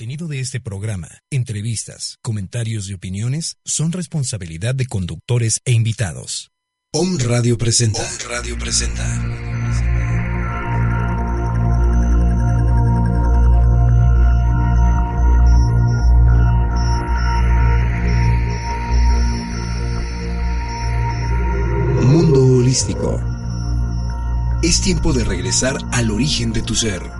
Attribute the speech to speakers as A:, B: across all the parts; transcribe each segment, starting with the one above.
A: Contenido de este programa, entrevistas, comentarios y opiniones son responsabilidad de conductores e invitados. Om Radio presenta. Om Radio presenta. Mundo Holístico. Es tiempo de regresar al origen de tu ser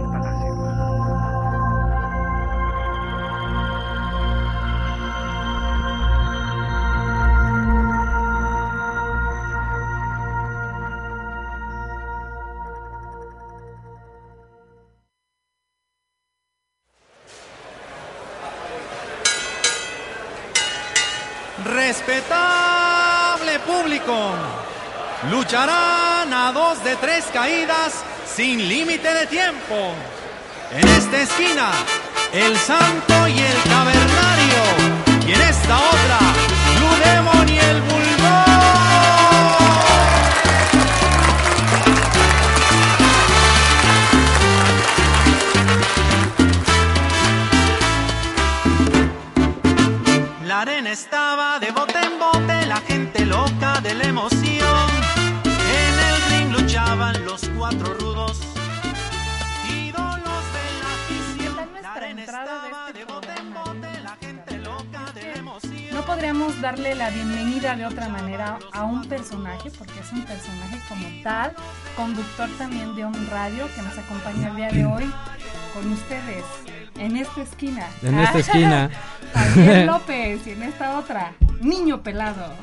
B: Lucharán a dos de tres caídas sin límite de tiempo. En esta esquina, el santo y el cavernario. Y en esta otra, Blue cuatro rudos, ídolos de la afición. La arena estaba de bote en bote, la gente loca de la emoción.
C: No podríamos darle la bienvenida de otra manera a un personaje, porque es un personaje como tal, conductor también de un radio que nos acompaña el día de hoy con ustedes. En esta esquina.
D: En esta esquina.
C: Javier López y en esta otra, Niño Pelado.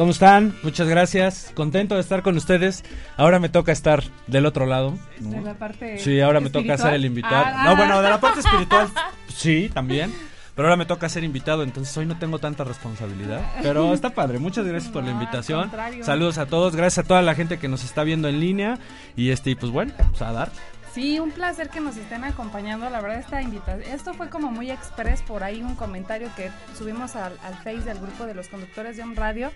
D: ¿Cómo están? Muchas gracias. Contento de estar con ustedes. Ahora me toca estar del otro lado. ¿no?
C: De la parte
D: Sí, ahora me toca
C: espiritual.
D: ser el invitado.
C: Ah,
D: No, bueno, de la parte espiritual sí, también. Pero ahora me toca ser invitado, entonces hoy no tengo tanta responsabilidad. Pero está padre, muchas gracias por la invitación. Saludos a todos, gracias a toda la gente que nos está viendo en línea. Y este, pues bueno, pues a dar.
C: Sí, un placer que nos estén acompañando. La verdad, esta invitación. Esto fue como muy express por ahí un comentario que subimos al, al Face del grupo de los conductores de un radio.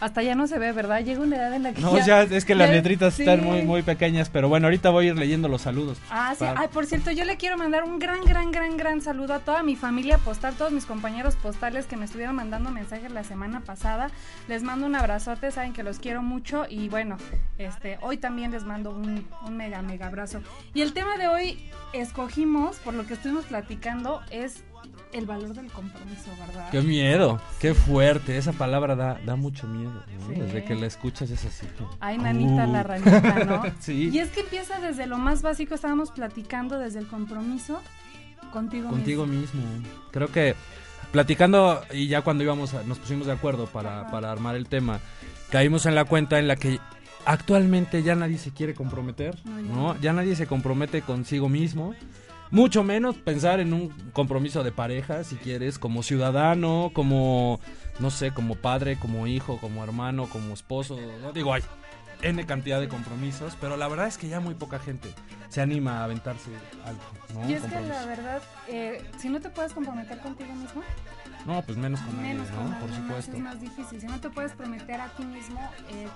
C: Hasta ya no se ve, ¿verdad? Llega una edad en la que.
D: No, ya es que las
C: ya-
D: letritas
C: sí.
D: están muy, muy pequeñas, pero bueno, ahorita voy a ir leyendo los saludos.
C: Ah, sí. Ay, por cierto, yo le quiero mandar un gran, gran, gran, gran saludo a toda mi familia postal, todos mis compañeros postales que me estuvieron mandando mensajes la semana pasada. Les mando un abrazote, saben que los quiero mucho y bueno, este, hoy también les mando un, un mega, mega abrazo. Y el tema de hoy escogimos, por lo que estuvimos platicando, es el valor del compromiso, ¿verdad?
D: Qué miedo, qué fuerte, esa palabra da, da mucho miedo. ¿no?
C: Sí.
D: Desde que la escuchas es así.
C: Ay, nanita,
D: Uh.
C: la ranita, ¿no?
D: Sí.
C: Y es que empieza desde lo más básico, estábamos platicando desde el compromiso contigo,
D: Contigo
C: mismo.
D: mismo. Creo que platicando y ya cuando íbamos, a- nos pusimos de acuerdo para,
C: Ajá.
D: para armar el tema, caímos en la cuenta en la que actualmente ya nadie se quiere comprometer,
C: no. Ya
D: nadie se compromete consigo mismo. Mucho menos pensar en un compromiso de pareja, si quieres, como ciudadano, como, no sé, como padre, como hijo, como hermano, como esposo, ¿no? Digo, hay N cantidad de compromisos, pero la verdad es que ya muy poca gente se anima a aventarse algo, ¿no?
C: Y es que la verdad, eh, si no te puedes comprometer contigo mismo,
D: No, pues menos con nadie,
C: menos
D: ¿no?
C: con
D: Por supuesto.
C: es más difícil. Si no te puedes prometer a ti mismo eh,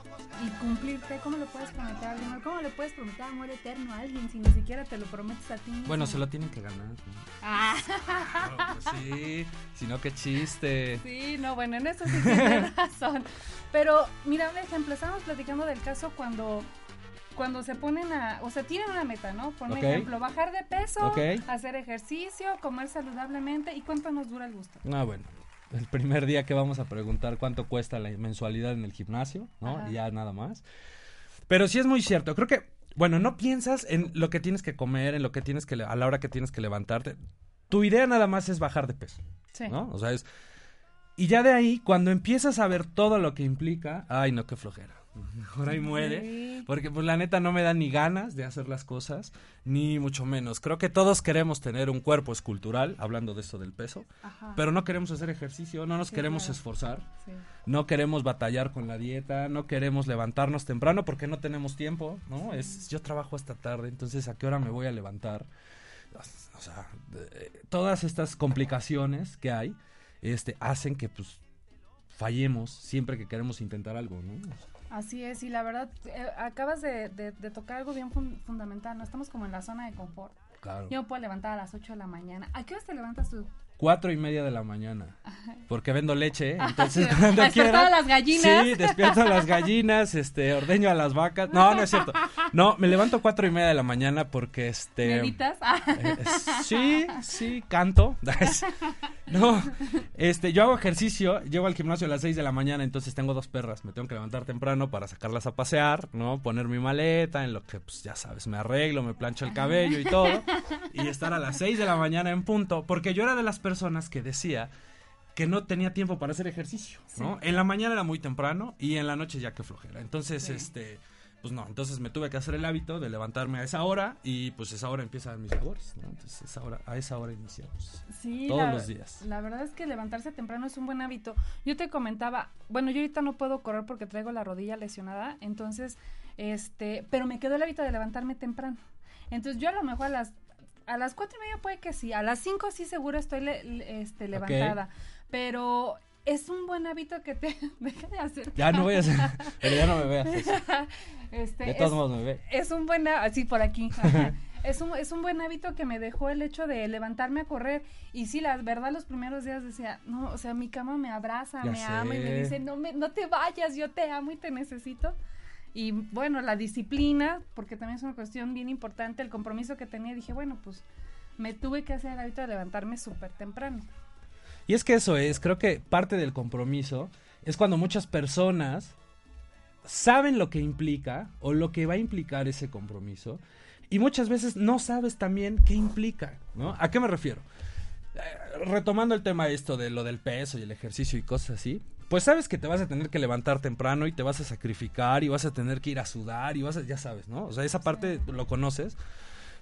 C: y cumplirte, ¿cómo le puedes prometer a alguien? ¿Cómo le puedes prometer amor eterno a alguien si ni siquiera te lo prometes a ti mismo?
D: Bueno, se lo tienen que ganar. ¿no?
C: Ah,
D: Claro, pues sí, si no, qué chiste.
C: sí, no, bueno, en eso sí tienes razón. Pero, mira, un ejemplo, estábamos platicando del caso cuando cuando se ponen a, o sea, tienen una meta, ¿no? Por
D: Ok.
C: ejemplo, bajar de peso, hacer ejercicio, comer saludablemente y cuánto nos dura el gusto.
D: Ah, bueno. El primer día que vamos a preguntar cuánto cuesta la mensualidad en el gimnasio, ¿no?
C: Ajá.
D: Y ya nada más. Pero sí es muy cierto. Creo que bueno, no piensas en lo que tienes que comer, en lo que tienes que, a la hora que tienes que levantarte. Tu idea nada más es bajar de peso,
C: Sí.
D: ¿no? O sea, es... Y ya de ahí, cuando empiezas a ver todo lo que implica, ay, no, qué flojera. Mejor ahí muere. Porque pues la neta no me da ni ganas de hacer las cosas, ni mucho menos. Creo que todos queremos tener un cuerpo escultural, hablando de eso del peso,
C: Ajá.
D: pero no queremos hacer ejercicio, no nos
C: Sí,
D: queremos
C: claro.
D: esforzar,
C: Sí.
D: no queremos batallar con la dieta, no queremos levantarnos temprano porque no tenemos tiempo, ¿no? Es yo trabajo hasta tarde, entonces ¿a qué hora me voy a levantar? O sea, todas estas complicaciones que hay este hacen que pues fallemos siempre que queremos intentar algo, ¿no?
C: Así es, y la verdad, eh, acabas de, de- de tocar algo bien fun- fundamental, ¿no? Estamos como en la zona de confort.
D: Claro.
C: Yo me puedo levantar a las 8 de la mañana. ¿A qué hora te levantas tú?
D: Cuatro y media de la mañana. Porque vendo leche, entonces
C: sí.
D: cuando
C: A despertar
D: quiera-
C: a las gallinas.
D: Sí, despierto a las gallinas, este, ordeño a las vacas. No, no es cierto. No, me levanto cuatro y media de la mañana porque este.
C: ¿Meditas?
D: eh, sí, sí, canto. No, este, yo hago ejercicio, llego al gimnasio a las 6 de la mañana, entonces tengo dos perras, me tengo que levantar temprano para sacarlas a pasear, ¿no? Poner mi maleta, en lo que, pues ya sabes, me arreglo, me plancho el cabello y todo, y estar a las 6 de la mañana en punto, porque yo era de las personas que decía que no tenía tiempo para hacer ejercicio, ¿no? En la mañana era muy temprano y en la noche ya que flojera. Entonces,
C: Sí.
D: este, pues no, entonces me tuve que hacer el hábito de levantarme a esa hora y pues esa hora empiezan mis labores, ¿no? Entonces esa hora, a esa hora iniciamos.
C: Sí,
D: Todos
C: la,
D: los días.
C: La verdad es que levantarse temprano es un buen hábito. Yo te comentaba, bueno, yo ahorita no puedo correr porque traigo la rodilla lesionada, entonces, este, pero me quedó el hábito de levantarme temprano. Entonces yo a lo mejor a las a las cuatro y media puede que sí, a las cinco sí seguro estoy le- le- este, levantada, pero es un buen hábito que te deja de hacer.
D: Ya no voy a hacer, pero ya no me veas.
C: Este,
D: De todos
C: es-
D: modos me ve.
C: es un buen así por aquí es un es un buen hábito que me dejó el hecho de levantarme a correr y sí la verdad los primeros días decía no o sea mi cama me abraza
D: Ya
C: me ama y me dice no me no te vayas yo te amo y te necesito y bueno la disciplina porque también es una cuestión bien importante el compromiso que tenía dije bueno pues me tuve que hacer el hábito de levantarme súper temprano
D: Y es que eso es, creo que parte del compromiso es cuando muchas personas saben lo que implica o lo que va a implicar ese compromiso y muchas veces no sabes también qué implica, ¿no? ¿A qué me refiero? Eh, retomando el tema esto de lo del peso y el ejercicio y cosas así, pues sabes que te vas a tener que levantar temprano y te vas a sacrificar y vas a tener que ir a sudar y vas a, ya sabes, ¿no? O sea, esa parte lo conoces.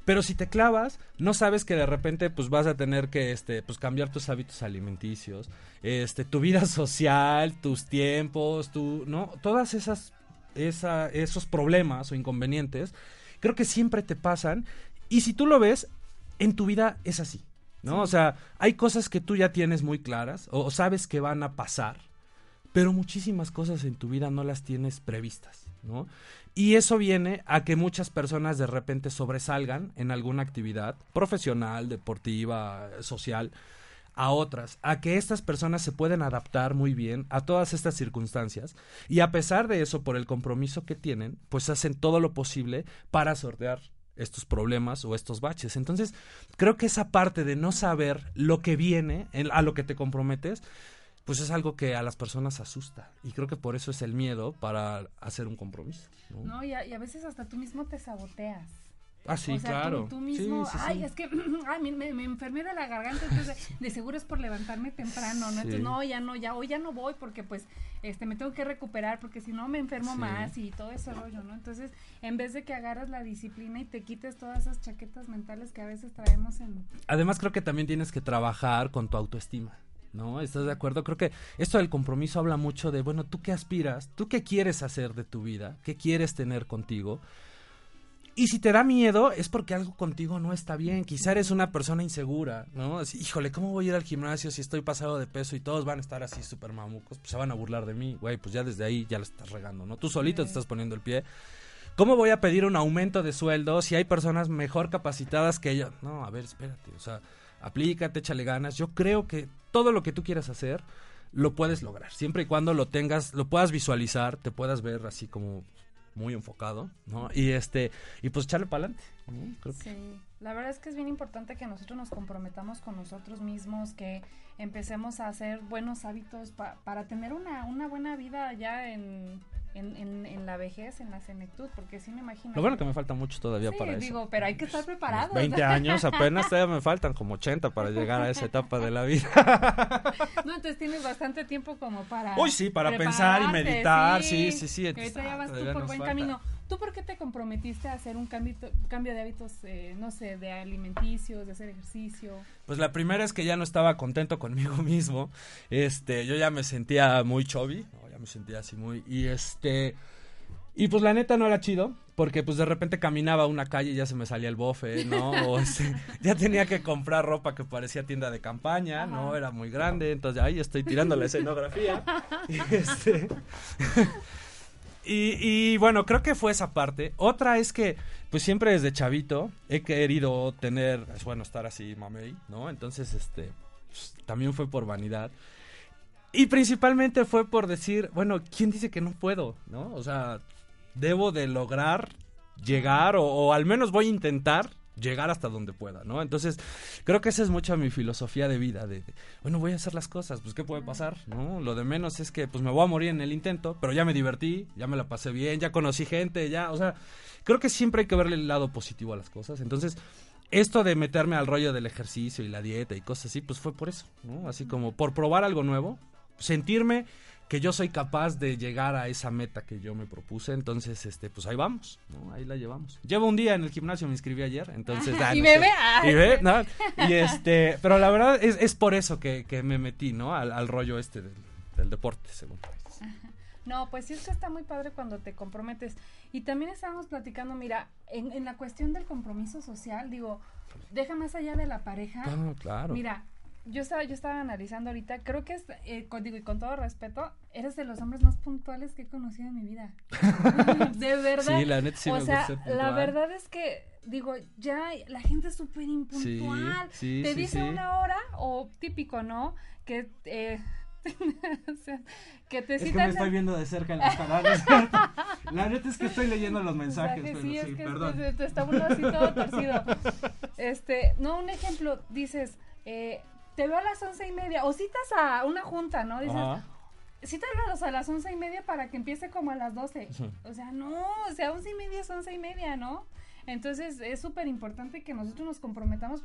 D: Pero si te clavas, no sabes que de repente pues vas a tener que este pues cambiar tus hábitos alimenticios, este tu vida social, tus tiempos, tu no, todas esas esa, esos problemas o inconvenientes, creo que siempre te pasan. Y si tú lo ves en tu vida es así, ¿no? O sea, hay cosas que tú ya tienes muy claras o, o sabes que van a pasar, pero muchísimas cosas en tu vida no las tienes previstas, Y eso viene a que muchas personas de repente sobresalgan en alguna actividad profesional, deportiva, social, a otras, a que estas personas se pueden adaptar muy bien a todas estas circunstancias y a pesar de eso, por el compromiso que tienen, pues hacen todo lo posible para sortear estos problemas o estos baches. Entonces, creo que esa parte de no saber lo que viene, en- a lo que te comprometes, pues es algo que a las personas asusta. Y creo que por eso es el miedo para hacer un compromiso. ¿no?
C: no y a, y a veces hasta tú mismo te saboteas
D: Ah, sí,
C: o sea,
D: claro.
C: Tú, tú mismo,
D: Sí, sí,
C: ay,
D: sí.
C: es que, ay, me, me, enfermé de la garganta, entonces de seguro es por levantarme temprano, ¿no? Entonces, no, ya no, ya, hoy ya no voy porque pues, este, me tengo que recuperar porque si no me enfermo más y todo ese rollo, ¿no? Entonces, en vez de que agarras la disciplina y te quites todas esas chaquetas mentales que a veces traemos en...
D: Además, creo que también tienes que trabajar con tu autoestima. ¿No? ¿Estás de acuerdo? Creo que esto del compromiso habla mucho de, bueno, ¿tú qué aspiras? ¿Tú qué quieres hacer de tu vida? ¿Qué quieres tener contigo? Y si te da miedo es porque algo contigo no está bien. Quizá eres una persona insegura, ¿no? Así, híjole, ¿cómo voy a ir al gimnasio si estoy pasado de peso y todos van a estar así súper mamucos? Pues se van a burlar de mí, güey, pues ya desde ahí ya la estás regando, ¿no? Tú solito te estás poniendo el pie. ¿Cómo voy a pedir un aumento de sueldo si hay personas mejor capacitadas que yo? No, a ver, espérate, o sea, aplícate, échale ganas. Yo creo que todo lo que tú quieras hacer lo puedes lograr, siempre y cuando lo tengas, lo puedas visualizar, te puedas ver así como muy enfocado, ¿no? Y este, y pues echarle para adelante.
C: Sí, la verdad es que es bien importante que nosotros nos comprometamos con nosotros mismos, que empecemos a hacer buenos hábitos pa- para tener una, una buena vida ya en en, en, en la vejez, en la senectud, porque sí me imagino.
D: Lo bueno que me falta mucho todavía
C: Sí,
D: para
C: digo,
D: eso.
C: pero hay que estar preparados.
D: 20 años apenas, todavía me faltan como 80 para llegar a esa etapa de la vida.
C: No, entonces tienes bastante tiempo como para.
D: Uy, sí, para pensar y meditar, sí, sí, sí, entonces,
C: ahorita ya vas tú por buen
D: falta.
C: camino. ¿Tú por qué te comprometiste a hacer un cambio, cambio de hábitos, eh, no sé, de alimenticios, de hacer ejercicio?
D: Pues la primera es que ya no estaba contento conmigo mismo. Este, yo ya me sentía muy chubby. Ya me sentía así muy y este y pues la neta no era chido, porque pues de repente caminaba a una calle y ya se me salía el bofe, ¿no? O este, ya tenía que comprar ropa que parecía tienda de campaña, ¿no? Era muy grande, entonces ahí estoy tirando la escenografía. Y este y, y, bueno, creo que fue esa parte. Otra es que, pues siempre desde chavito he querido tener, es bueno estar así, mamey, ¿no? Entonces, este, pues, también fue por vanidad. Y principalmente fue por decir, bueno, ¿quién dice que no puedo, no? O sea, debo de lograr llegar o, al menos voy a intentar llegar hasta donde pueda, ¿no? Entonces, creo que esa es mucha mi filosofía de vida, de, de, bueno, voy a hacer las cosas, pues, ¿qué puede pasar? ¿No? Lo de menos es que, pues, me voy a morir en el intento, pero ya me divertí, ya me la pasé bien, ya conocí gente, ya, o sea, creo que siempre hay que verle el lado positivo a las cosas, entonces, esto de meterme al rollo del ejercicio y la dieta y cosas así, pues fue por eso, ¿no? Así como por probar algo nuevo, sentirme que yo soy capaz de llegar a esa meta que yo me propuse, entonces, este, pues ahí vamos, ¿no? Ahí la llevamos. Llevo un día en el gimnasio, me inscribí ayer, entonces... ah,
C: y
D: no
C: me
D: sé.
C: ve, ah.
D: Y ve, ¿no? Y este, pero la verdad es, es por eso que, que me metí, ¿no? Al, al rollo este del, del deporte, según.
C: No, pues sí es que está muy padre cuando te comprometes. Y también estábamos platicando, mira, en, en la cuestión del compromiso social, digo, deja más allá de la pareja.
D: Ah, claro.
C: Mira, yo estaba, yo estaba analizando ahorita, creo que es, eh, con, digo, y con todo respeto, eres de los hombres más puntuales que he conocido en mi vida. de verdad.
D: Sí, la neta sí
C: o
D: me
C: sea,
D: gusta
C: la verdad es que, digo, ya la gente es súper impuntual.
D: Sí, sí,
C: Te
D: sí,
C: dice
D: sí.
C: una hora, o típico, ¿no? Que, eh, o sea, que te
D: Es que me estoy viendo de cerca en la cara, ¿no es cierto? La neta es que estoy leyendo los mensajes,
C: mensaje,
D: pero
C: sí,
D: sí,
C: es que
D: perdón.
C: te, te está uno así todo torcido. Este, no, un ejemplo, dices, eh, te veo a las once y media, o citas a una junta, ¿no? Dices,
D: Ajá.
C: cítalos a las once y media para que empiece como a las doce. O sea, no, o sea, once y media es once y media, ¿no? Entonces es súper importante que nosotros nos comprometamos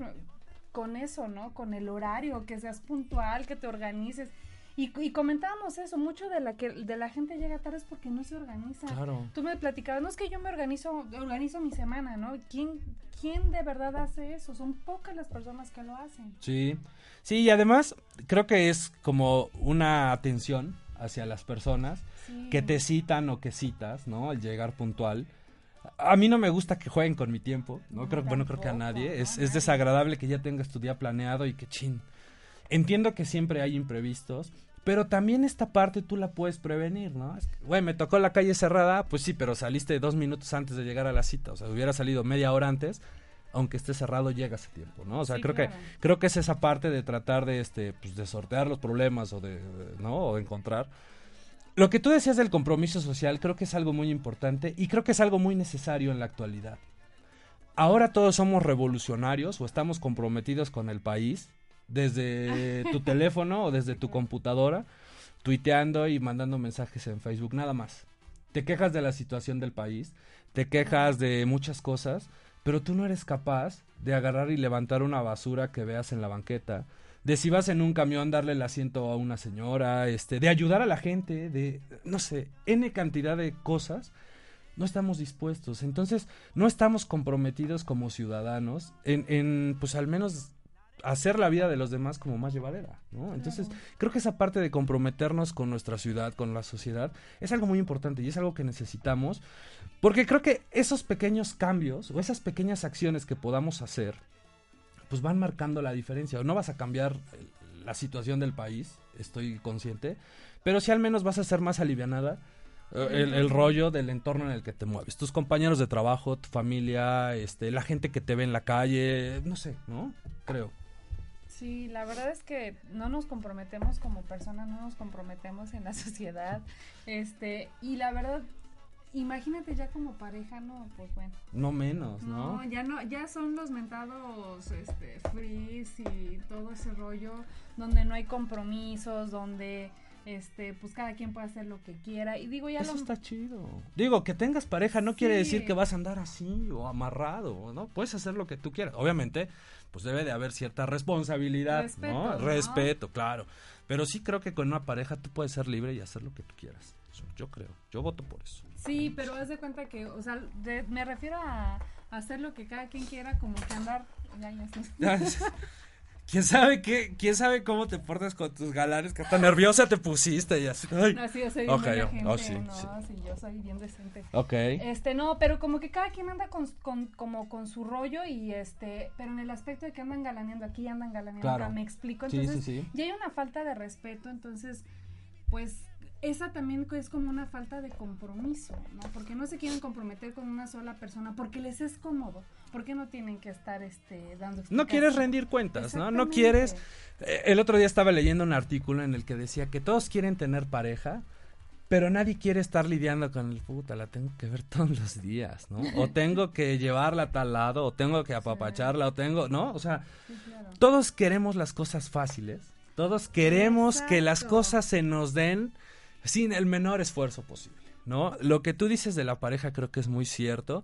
C: con eso, ¿no? Con el horario, que seas puntual, que te organices. Y, y comentábamos eso, mucho de la que de la gente llega tarde es porque no se organiza.
D: Claro.
C: Tú me platicabas, no es que yo me organizo, organizo mi semana, ¿no? ¿Quién, ¿Quién de verdad hace eso? Son pocas las personas que lo hacen.
D: Sí, sí, y además creo que es como una atención hacia las personas
C: Sí.
D: que te citan o que citas, ¿no? Al llegar puntual. A mí no me gusta que jueguen con mi tiempo, ¿no?
C: No,
D: creo, bueno, creo que a nadie.
C: ¿no?
D: Es, es desagradable que ya tengas tu día planeado y que chin. Entiendo que siempre hay imprevistos, pero también esta parte tú la puedes prevenir, ¿no? Es que, Güey, me tocó la calle cerrada, pues sí, pero saliste dos minutos antes de llegar a la cita, o sea, hubiera salido media hora antes, aunque esté cerrado llegas a tiempo, ¿no? O sea,
C: Sí,
D: creo
C: claro.
D: que creo que es esa parte de tratar de este pues de sortear los problemas o de, de- no o de encontrar lo que tú decías del compromiso social creo que es algo muy importante y creo que es algo muy necesario en la actualidad ahora todos somos revolucionarios o estamos comprometidos con el país desde tu teléfono o desde tu computadora tuiteando y mandando mensajes en Facebook nada más te quejas de la situación del país te quejas de muchas cosas pero tú no eres capaz de agarrar y levantar una basura que veas en la banqueta, de si vas en un camión darle el asiento a una señora, este, de ayudar a la gente, de, no sé, n cantidad de cosas, no estamos dispuestos. Entonces, no estamos comprometidos como ciudadanos en, en pues al menos hacer la vida de los demás como más llevadera, ¿no? Entonces, creo que esa parte de comprometernos con nuestra ciudad, con la sociedad, es algo muy importante y es algo que necesitamos, porque creo que esos pequeños cambios o esas pequeñas acciones que podamos hacer, pues van marcando la diferencia. No vas a cambiar eh, la situación del país, estoy consciente, pero sí al menos vas a ser más alivianada eh, el, el rollo del entorno en el que te mueves. Tus compañeros de trabajo, tu familia, este, la gente que te ve en la calle, no sé, ¿no? Creo.
C: Sí, la verdad es que no nos comprometemos como personas, no nos comprometemos en la sociedad. Este, y la verdad, imagínate ya como pareja, no, pues bueno.
D: No menos, ¿no?
C: No, ya no, ya son los mentados este freeze y todo ese rollo donde no hay compromisos, donde este, pues cada quien puede hacer lo que quiera. Y digo, ya
D: Eso
C: lo...
D: está chido. Digo, que tengas pareja no quiere decir que vas a andar así o amarrado, ¿no? Puedes hacer lo que tú quieras. Obviamente, pues debe de haber cierta responsabilidad,
C: Respeto,
D: ¿no?
C: ¿no?
D: Respeto, claro. Pero sí creo que con una pareja tú puedes ser libre y hacer lo que tú quieras. Yo creo. Yo voto por eso.
C: Sí, pero haz de cuenta que, o sea, de- me refiero a, hacer lo que cada quien quiera, como que andar... Ya, ya sé.
D: ¿Quién sabe qué? ¿Quién sabe cómo te portas con tus galanes? Que tan nerviosa te pusiste y así. Ay.
C: No, sí, yo soy bien buena gente,
D: oh, sí,
C: no,
D: sí.
C: sí, yo soy bien decente.
D: Ok.
C: Este, no, pero como que cada quien anda con, con- como con su rollo y este, pero en el aspecto de que andan galaneando aquí, andan galaneando
D: Claro.
C: acá, me explico.
D: Sí,
C: Entonces,
D: sí, sí.
C: ya hay una falta de respeto, entonces, pues, esa también es como una falta de compromiso, ¿no? Porque no se quieren comprometer con una sola persona, porque les es cómodo, porque no tienen que estar, este, dando
D: No quieres rendir cuentas, ¿no? No quieres... Eh, El otro día estaba leyendo un artículo en el que decía que todos quieren tener pareja, pero nadie quiere estar lidiando con el puta, la tengo que ver todos los días, ¿no? O tengo que llevarla a tal lado, o tengo que apapacharla, o tengo, ¿no? O sea,
C: Sí, claro.
D: todos queremos las cosas fáciles, todos queremos que las cosas se nos den sin el menor esfuerzo posible, ¿no? Lo que tú dices de la pareja creo que es muy cierto.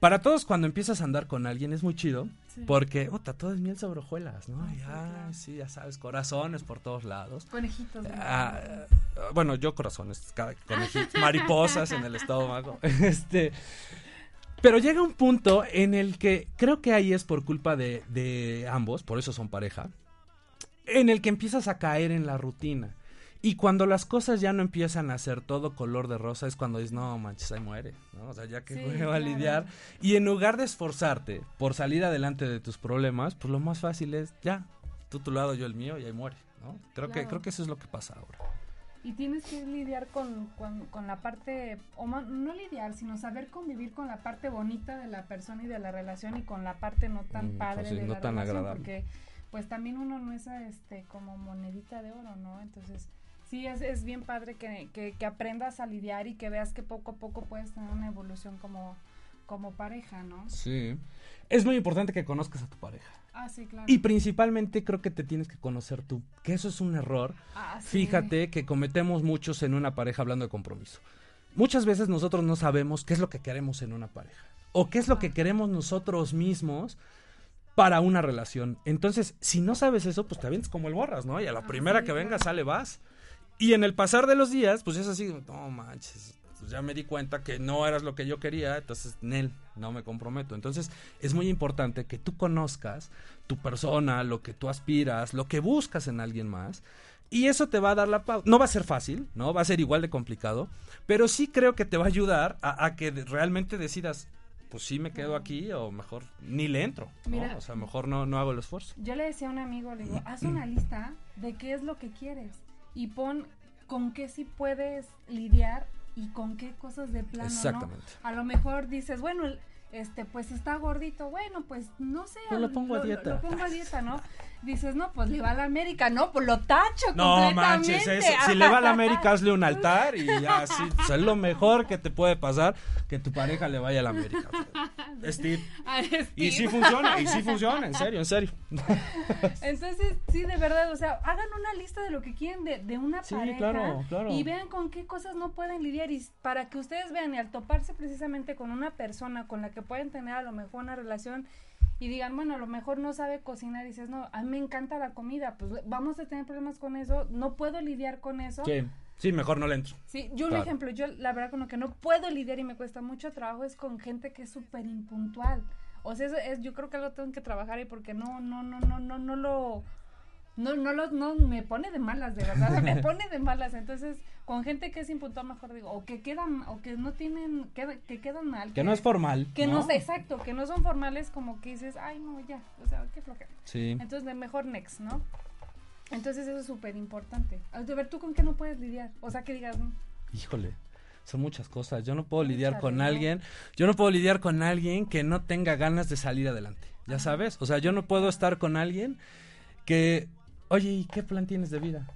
D: Para todos cuando empiezas a andar con alguien es muy chido,
C: Sí.
D: porque, puta, todo es miel sobre hojuelas, ¿no?
C: Ah,
D: Y,
C: sí,
D: ay,
C: claro.
D: sí, ya sabes, corazones por todos lados.
C: Conejitos.
D: Ah, bueno, yo corazones, cada conejitos, mariposas en el estómago. Este, pero llega un punto en el que creo que ahí es por culpa de, de ambos, por eso son pareja, en el que empiezas a caer en la rutina. Y cuando las cosas ya no empiezan a ser todo color de rosa, es cuando dices, no manches, ahí muere, ¿no? O sea, ya que
C: Sí,
D: voy a
C: claro.
D: lidiar. Y en lugar de esforzarte por salir adelante de tus problemas, pues lo más fácil es, ya, tú tu lado, yo el mío, y ahí muere, ¿no? Creo, que, creo que eso es lo que pasa ahora.
C: Y tienes que lidiar con, con, con la parte, o no lidiar, sino saber convivir con la parte bonita de la persona y de la relación y con la parte no tan
D: Mm,
C: padre
D: pues sí,
C: de
D: no
C: la
D: tan
C: relación,
D: agradable.
C: porque pues también uno no es este como monedita de oro, ¿no? Entonces sí es, es bien padre que, que, que aprendas a lidiar y que veas que poco a poco puedes tener una evolución como, como pareja, ¿no?
D: Sí. Es muy importante que conozcas a tu pareja.
C: Ah, sí, claro.
D: Y principalmente creo que te tienes que conocer tú, que eso es un error.
C: Ah, sí.
D: Fíjate que cometemos muchos en una pareja hablando de compromiso. Muchas veces nosotros no sabemos qué es lo que queremos en una pareja o qué es lo que queremos nosotros mismos para una relación. Entonces, si no sabes eso, pues te avientas como el borras, ¿no? Y a la
C: Ah,
D: primera que venga sale vas. Y en el pasar de los días, pues es así, no manches, pues ya me di cuenta que no eras lo que yo quería, entonces, Nel, no me comprometo. Entonces, es muy importante que tú conozcas tu persona, lo que tú aspiras, lo que buscas en alguien más. Y eso te va a dar la pauta. No va a ser fácil, ¿no? Va a ser igual de complicado, pero sí creo que te va a ayudar a, a que realmente decidas, pues sí me quedo aquí o mejor ni le entro, ¿no?
C: Mira.
D: O sea, mejor no, no hago el esfuerzo.
C: Yo le decía a un amigo, le digo, haz una lista de qué es lo que quieres y pon con qué sí puedes lidiar y con qué cosas de plano
D: Exactamente.
C: no. A lo mejor dices, bueno, este, pues está gordito, bueno, pues no sé.
D: Pues lo pongo a dieta.
C: Lo, pongo a dieta, ¿no? Dices, no, pues le va a la América, no, pues lo tacho
D: No
C: completamente.
D: manches, eso. Si le va a la América, hazle un altar y ya, sí. Pues es lo mejor que te puede pasar que tu pareja le vaya a la América. Steve.
C: A
D: Y sí funciona, y sí funciona, en serio, en serio.
C: Entonces, sí, de verdad, o sea, hagan una lista de lo que quieren de, de una
D: Sí,
C: pareja
D: claro, claro.
C: y vean con qué cosas no pueden lidiar y para que ustedes vean y al toparse precisamente con una persona con la que pueden tener a lo mejor una relación y digan, bueno, a lo mejor no sabe cocinar y dices, no, a mí me encanta la comida, pues vamos a tener problemas con eso, no puedo lidiar con eso.
D: Sí, sí, mejor no le entro.
C: Sí, yo un
D: Claro.
C: ejemplo, yo la verdad con lo que no puedo lidiar y me cuesta mucho trabajo es con gente que es súper impuntual. O sea, eso es, yo creo que algo tengo que trabajar ahí porque no, no, no, no, no, no lo, no, no lo, no, me pone de malas, de verdad, me pone de malas. Entonces, con gente que es impuntual, mejor digo, o que quedan, o que no tienen, que, que quedan mal.
D: Que no es formal.
C: Que no, exacto, que no son formales, como que dices, ay, no, ya, o sea, qué flojera.
D: Sí.
C: Entonces, de mejor next, ¿no? Entonces, eso es súper importante. A ver, ¿tú con qué no puedes lidiar? O sea, que digas, "Mm,
D: Híjole, son muchas cosas. Yo no puedo lidiar con alguien. Yo no puedo lidiar con alguien que no tenga ganas de salir adelante. Ya sabes. O sea, yo no puedo estar con alguien que, oye, ¿y qué plan tienes de vida?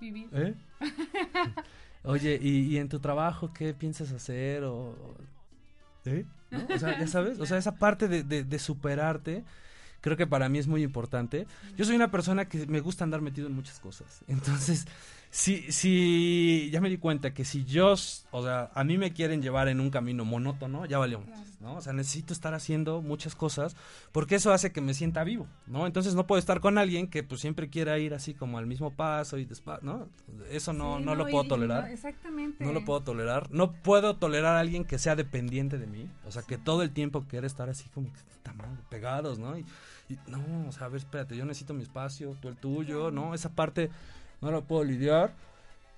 C: vivir.
D: ¿Eh? Oye, ¿y, y en tu trabajo qué piensas hacer? O, ¿Eh? ¿No? O sea, ya sabes, o sea, esa parte de, de- de superarte, creo que para mí es muy importante. Yo soy una persona que me gusta andar metido en muchas cosas. Entonces, si, si ya me di cuenta que si yo, o sea, a mí me quieren llevar en un camino monótono, ya valió, ¿no? O sea, necesito estar haciendo muchas cosas porque eso hace que me sienta vivo, ¿no? Entonces no puedo estar con alguien que pues siempre quiera ir así como al mismo paso y despacio, ¿no? Eso no,
C: Sí,
D: no, lo puedo
C: y
D: tolerar.
C: no, exactamente.
D: No lo puedo tolerar. No puedo tolerar a alguien que sea dependiente de mí. O sea, que todo el tiempo quiere estar así como que está mal, pegados, ¿no? Y, y no, o sea, a ver, espérate, yo necesito mi espacio, tú el tuyo, ¿no? Esa parte no la puedo lidiar.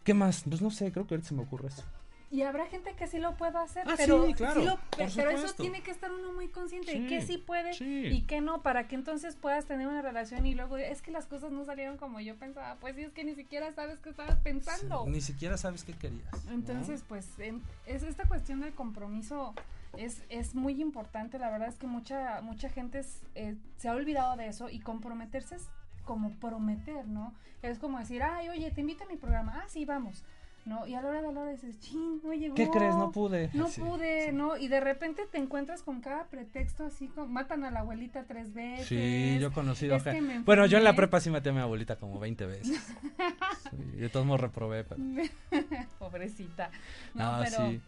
D: ¿Qué más? Pues no sé, creo que ahorita se me ocurre eso.
C: Y habrá gente que sí lo puede hacer,
D: Ah,
C: pero,
D: sí, claro,
C: lo-
D: por
C: pero eso tiene que estar uno muy consciente de
D: Sí,
C: que sí puede y que no, para que entonces puedas tener una relación y luego es que las cosas no salieron como yo pensaba. Pues sí, es que ni siquiera sabes qué estabas pensando.
D: Ni siquiera sabes qué querías. ¿no?
C: Entonces, pues em, es esta cuestión del compromiso es, es muy importante. La verdad es que mucha mucha gente es, eh, se ha olvidado de eso y comprometerse es como prometer, ¿no? Es como decir, ay, oye, te invito a mi programa. Ah, sí, vamos. ¿No? Y a la hora de la hora dices, chin, no llegó.
D: ¿Qué crees? No pude.
C: No
D: Sí,
C: pude,
D: sí.
C: ¿no? Y de repente te encuentras con cada pretexto así como matan a la abuelita tres veces.
D: Sí, yo he conocido
C: es que
D: gente-
C: me
D: Bueno, yo en la prepa sí maté a mi abuelita como 20 veces. Sí, de todos modos reprobé, pero...
C: Pobrecita. No,
D: No,
C: pero
D: sí.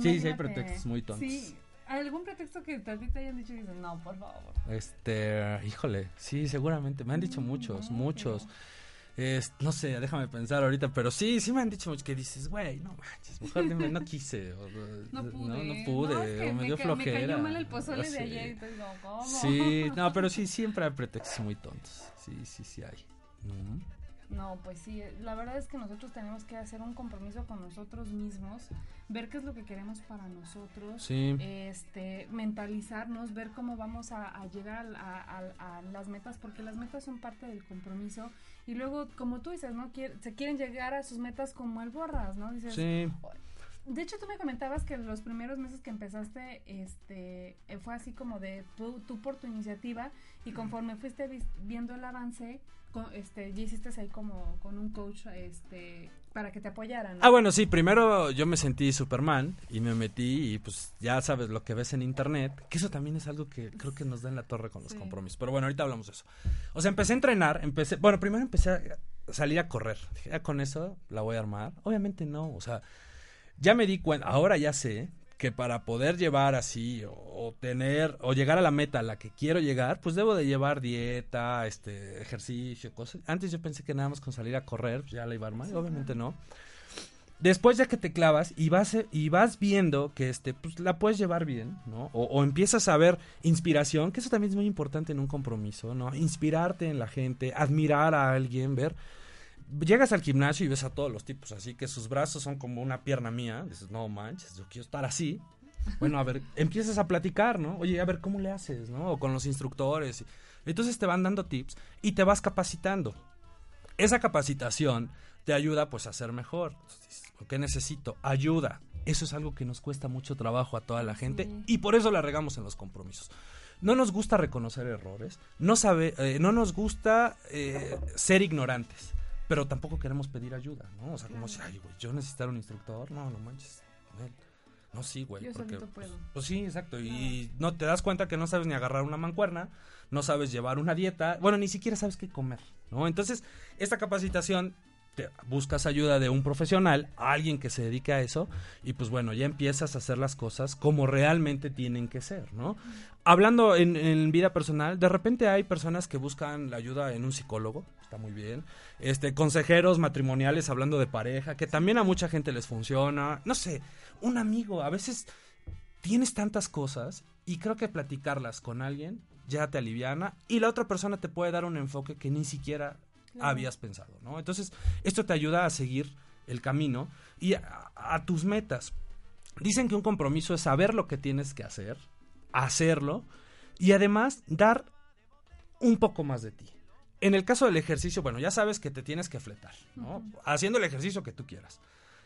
D: Sí, sí hay pretextos muy tontos.
C: Sí, algún pretexto que a ti te hayan dicho y dices, no, por favor.
D: Este, híjole, sí, seguramente. Me han dicho muchos,
C: no,
D: muchos. Es- no sé, déjame pensar ahorita, pero sí, sí me han dicho muchos que dices, güey, no manches, mejor dime, no quise. o,
C: No pude.
D: No, no pude,
C: No, es que
D: o me dio
C: ca- me
D: flojera.
C: cayó mal el pozole
D: Sí.
C: de ayer, entonces, no, ¿cómo?
D: Sí, no, pero sí, siempre hay pretextos muy tontos. Sí, sí, sí hay. Ujú.
C: No, pues sí, la verdad es que nosotros tenemos que hacer un compromiso con nosotros mismos, ver qué es lo que queremos para nosotros,
D: Sí.
C: este, mentalizarnos, ver cómo vamos a, a llegar a, a- a las metas, porque las metas son parte del compromiso y luego, como tú dices, ¿no? Quier- se quieren llegar a sus metas como el borras, ¿no? Dices,
D: Sí,
C: De hecho, tú me comentabas que los primeros meses que empezaste, este, fue así como de tú, tú por tu iniciativa y conforme fuiste viendo el avance, co- este, ya hiciste ahí como con un coach, este, para que te apoyaran. ¿no?
D: Ah, bueno, sí, primero yo me sentí Superman y me metí y pues ya sabes lo que ves en internet, que eso también es algo que creo que nos da en la torre con los
C: Sí.
D: compromisos. Pero bueno, ahorita hablamos de eso. O sea, empecé a entrenar, empecé, bueno, primero empecé a salir a correr. Dije, "Ah, con eso la voy a armar. Obviamente no, o sea, ya me di cuenta, ahora ya sé que para poder llevar así o, o tener o llegar a la meta a la que quiero llegar, pues debo de llevar dieta, este ejercicio, cosas. Antes yo pensé que nada más con salir a correr pues ya la iba a armar, y obviamente no. Después ya que te clavas y vas y vas viendo que este pues la puedes llevar bien, ¿no? O, o empiezas a ver inspiración, que eso también es muy importante en un compromiso, ¿no? Inspirarte en la gente, admirar a alguien, ver llegas al gimnasio y ves a todos los tipos así que sus brazos son como una pierna mía, dices, "No manches, yo quiero estar así." Bueno, a ver, empiezas a platicar, ¿no? Oye, a ver cómo le haces, ¿no? O con los instructores. Entonces te van dando tips y te vas capacitando. Esa capacitación te ayuda pues a ser mejor. ¿Qué necesito? Ayuda. Eso es algo que nos cuesta mucho trabajo a toda la gente
C: Sí.
D: y por eso la regamos en los compromisos. No nos gusta reconocer errores, no, sabe, eh, no nos gusta eh, ser ignorantes, pero tampoco queremos pedir ayuda, ¿no? O sea, como si, ay, güey, yo necesitar un instructor, no, no manches. Nel. No, sí, güey.
C: Yo
D: porque,
C: solito
D: pues,
C: puedo.
D: pues sí, exacto. Y no te das cuenta que no sabes ni agarrar una mancuerna, no sabes llevar una dieta, bueno, ni siquiera sabes qué comer, ¿no? Entonces, esta capacitación te buscas ayuda de un profesional, alguien que se dedique a eso, y pues bueno, ya empiezas a hacer las cosas como realmente tienen que ser, ¿no? Hablando en, vida personal, de repente hay personas que buscan la ayuda en un psicólogo, está muy bien, este, consejeros matrimoniales hablando de pareja, que también a mucha gente les funciona, no sé, un amigo, a veces tienes tantas cosas y creo que platicarlas con alguien ya te aliviana y la otra persona te puede dar un enfoque que ni siquiera. Habías pensado, ¿no? Entonces, esto te ayuda a seguir el camino y a, a tus metas. Dicen que un compromiso es saber lo que tienes que hacer, hacerlo y además dar un poco más de ti. En el caso del ejercicio, bueno, ya sabes que te tienes que fletar, ¿no? Haciendo el ejercicio que tú quieras.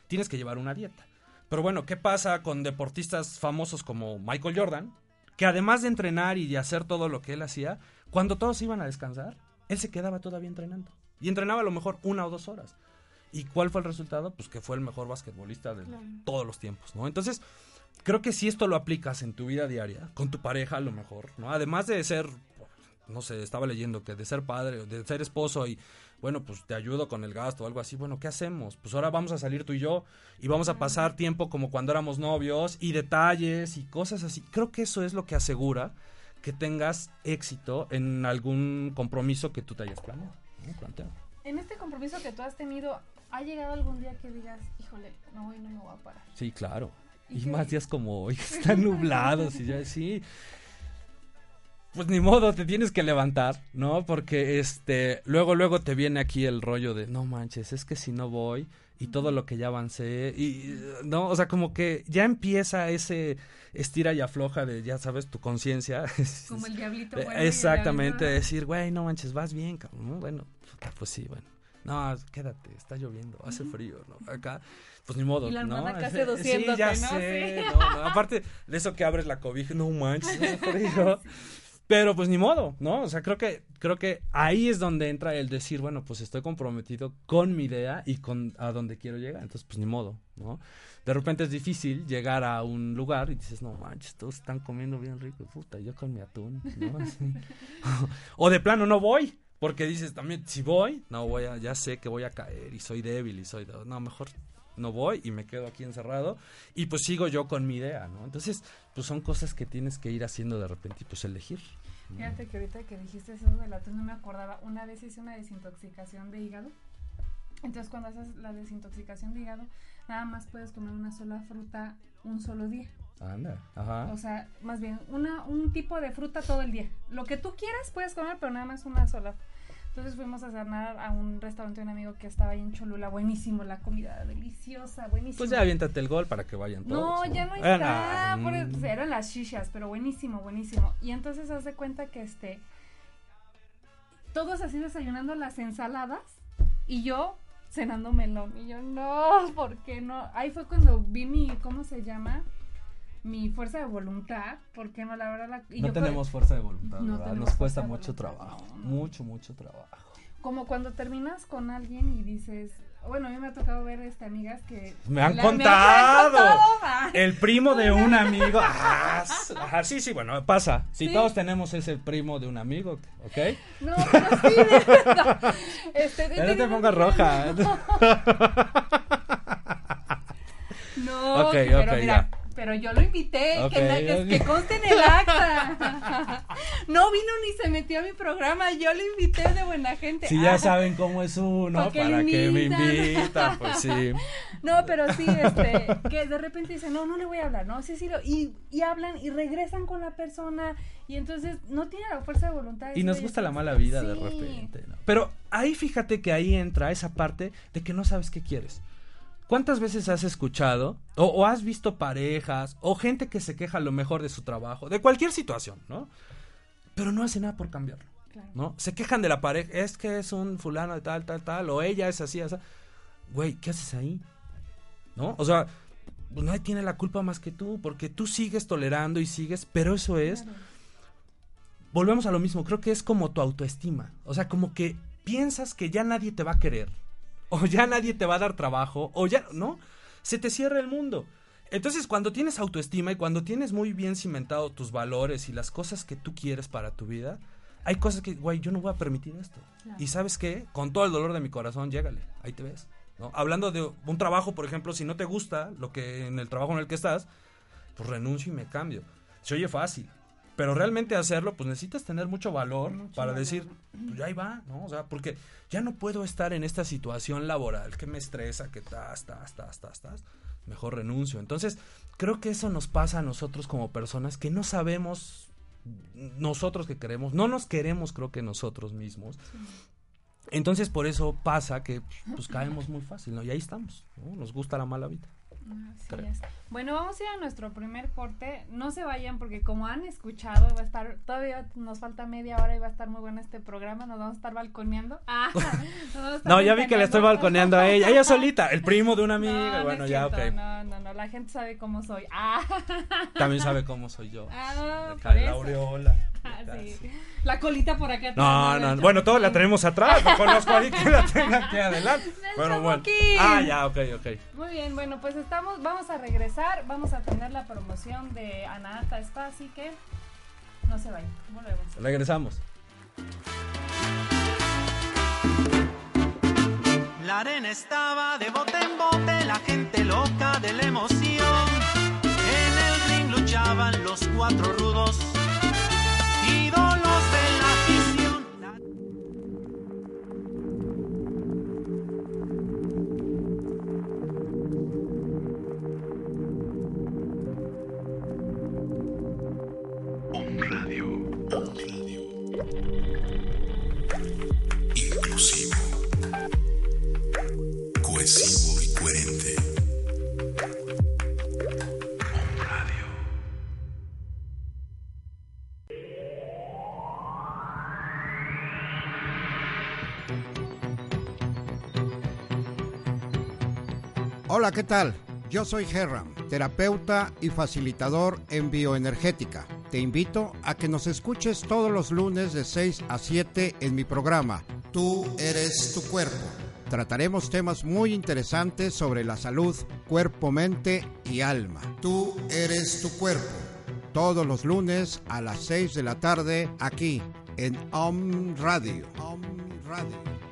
D: Tienes que llevar una dieta. Pero bueno, ¿qué pasa con deportistas famosos como Michael Jordan? Que además de entrenar y de hacer todo lo que él hacía, cuando todos iban a descansar, él se quedaba todavía entrenando. Y entrenaba a lo mejor una o dos horas. ¿Y cuál fue el resultado? Pues que fue el mejor basquetbolista de
C: Claro.
D: todos los tiempos, ¿no? Entonces, creo que si esto lo aplicas en tu vida diaria, con tu pareja a lo mejor, ¿no? Además de ser, no sé, estaba leyendo que de ser padre de ser esposo y bueno, pues te ayudo con el gasto o algo así, bueno, ¿qué hacemos? Pues ahora vamos a salir tú y yo y vamos a pasar tiempo como cuando éramos novios y detalles y cosas así. Creo que eso es lo que asegura que tengas éxito en algún compromiso que tú te hayas planeado.
C: En este compromiso que tú has tenido, ¿ha llegado algún día que digas, híjole, no, hoy no me voy a parar?
D: Sí, claro.
C: ¿Y
D: Y más días como hoy, están nublados y ya sí. Pues ni modo, te tienes que levantar, ¿no? Porque este, luego, luego te viene aquí el rollo de, no manches, es que si no voy y todo lo que ya avancé y, no, o sea, como que ya empieza ese estira y afloja de, ya sabes, tu conciencia.
C: Como el diablito. Bueno el
D: Exactamente, decir, güey, no manches, vas bien, cabrón. ¿no? Bueno, pues sí, bueno. No, quédate, está lloviendo, hace frío, ¿no? Acá, pues ni modo,
C: Y la
D: ¿no? Sí,
C: seduciéndote,
D: Sí, ya
C: ¿no?
D: sé,
C: Sí.
D: no, no, Aparte de eso que abres la cobija, no manches, hace frío. Pero pues ni modo, ¿no? O sea, creo que creo que ahí es donde entra el decir, bueno, pues estoy comprometido con mi idea y con a donde quiero llegar, entonces pues ni modo, ¿no? De repente es difícil llegar a un lugar y dices, no manches, todos están comiendo bien rico, puta, yo con mi atún, ¿no? O de plano no voy, porque dices también, si voy, no voy a, ya sé que voy a caer y soy débil y soy, no, mejor no voy y me quedo aquí encerrado y pues sigo yo con mi idea, ¿no? Entonces, pues son cosas que tienes que ir haciendo de repente y pues elegir.
C: Fíjate que ahorita que dijiste eso del atún no me acordaba. Una vez hice una desintoxicación de hígado. Entonces cuando haces la desintoxicación de hígado, nada más puedes comer una sola fruta un solo día.
D: Anda, ajá.
C: O sea, más bien, una, un tipo de fruta todo el día. Lo que tú quieras puedes comer, pero nada más una sola. Entonces fuimos a cenar a un restaurante de un amigo que estaba ahí en Cholula. Buenísimo, la comida deliciosa, buenísimo.
D: Pues ya aviéntate el gol para que vayan todos.
C: No, ya no está. por eso eran las shishas, pero buenísimo, buenísimo. Y entonces haz de cuenta que este. Todos así desayunando las ensaladas y yo cenando melón. Y yo, no, ¿por qué no? Ahí fue cuando vi mi, ¿cómo se llama? Mi fuerza de voluntad. ¿Por qué no? La verdad, la, y
D: No
C: yo
D: tenemos fuerza de voluntad,
C: No
D: ¿verdad? Nos cuesta
C: de
D: mucho trabajo,
C: no, no.
D: mucho, mucho trabajo.
C: Como cuando terminas con alguien y dices. Bueno, a mí me ha tocado ver este, amigas que.
D: Me han
C: la-
D: contado.
C: contado, ah.
D: El primo de un amigo. Ah, ajá, sí, sí, bueno, pasa. Si
C: Sí.
D: todos tenemos ese primo de un amigo, ¿ok?
C: No, pero sí, de. Este,
D: no te pongas roja.
C: No,
D: Ok,
C: pero
D: ok,
C: mira,
D: ya.
C: Pero yo lo invité, que, que-
D: ok.
C: que conste en el acta. No vino ni se metió a mi programa, yo lo invité de buena gente.
D: Si ya
C: Ah,
D: saben cómo es uno,
C: ¿Pa' qué
D: para que me
C: invitan,
D: pues sí.
C: No, pero sí, este, que de repente dicen, no, no le voy a hablar, no, sí, sí, lo- y, y hablan y regresan con la persona, y entonces no tiene la fuerza de voluntad. de
D: Y nos gusta la
C: "Oye,
D: mala vida de
C: sí".
D: repente. ¿no? Pero ahí fíjate que ahí entra esa parte de que no sabes qué quieres. ¿Cuántas veces has escuchado o, o has visto parejas o gente que se queja a lo mejor de su trabajo, de cualquier situación, ¿no? Pero no hace nada por cambiarlo,
C: Claro.
D: ¿no? Se quejan de la pareja, es que es un fulano de tal, tal, tal, o ella es así, así. Güey, ¿qué haces ahí? ¿No? O sea, pues nadie tiene la culpa más que tú, porque tú sigues tolerando y sigues, pero eso es
C: Claro.
D: volvemos a lo mismo, creo que es como tu autoestima. O sea, como que piensas que ya nadie te va a querer, o ya nadie te va a dar trabajo, o ya, ¿no? Se te cierra el mundo. Entonces, cuando tienes autoestima y cuando tienes muy bien cimentado tus valores y las cosas que tú quieres para tu vida, hay cosas que, güey, yo no voy a permitir esto.
C: Claro.
D: Y sabes qué, con todo el dolor de mi corazón, llégale, ahí te ves. ¿no? Hablando de un trabajo, por ejemplo, si no te gusta lo que en el trabajo en el que estás, pues renuncio y me cambio. Se oye fácil, pero realmente hacerlo, pues necesitas tener mucho valor
C: Mucho
D: para
C: valor.
D: decir, pues ya ahí va, ¿no? O sea, porque ya no puedo estar en esta situación laboral que me estresa, que tas, tas, tas, tas, tas. Mejor renuncio. Entonces, creo que eso nos pasa a nosotros como personas que no sabemos nosotros que queremos, no nos queremos creo que nosotros mismos. Entonces por eso pasa que pues caemos muy fácil, ¿no? Y ahí estamos, ¿no? Nos gusta la mala vida.
C: Así
D: Creo.
C: es. Bueno, vamos a ir a nuestro primer corte. No se vayan porque como han escuchado, va a estar, todavía nos falta media hora y va a estar muy bueno este programa. Nos vamos a estar balconeando. Ah, a estar
D: No, ya vi que le estoy balconeando a ella, ella solita, el primo de una
C: No,
D: amiga,
C: no
D: bueno,
C: es
D: ya,
C: cierto,
D: ok.
C: No, no, no, la gente sabe cómo soy. Ah,
D: También sabe cómo soy yo.
C: ah por
D: la aureola.
C: La colita por acá atrás.
D: No,
C: no.
D: Bueno, todos la tenemos atrás. Conozco a alguien que la tenga aquí adelante.
C: Pero
D: bueno. Ah, ya, ok, ok.
C: Muy bien, bueno, pues estamos, vamos a regresar. Vamos a tener la promoción de Anahata Spa, así que no se vayan. Volvemos.
D: Regresamos.
B: La arena estaba de bote en bote, la gente loca de la emoción. En el ring luchaban los cuatro rudos.
E: ¿Qué tal? Yo soy Herram, terapeuta y facilitador en bioenergética. Te invito a que nos escuches todos los lunes de 6 a 7 en mi programa Tú eres tu cuerpo. Trataremos temas muy interesantes sobre la salud, cuerpo, mente y alma. Tú eres tu cuerpo. Todos los lunes a las 6 de la tarde aquí en Om Radio. Om Radio.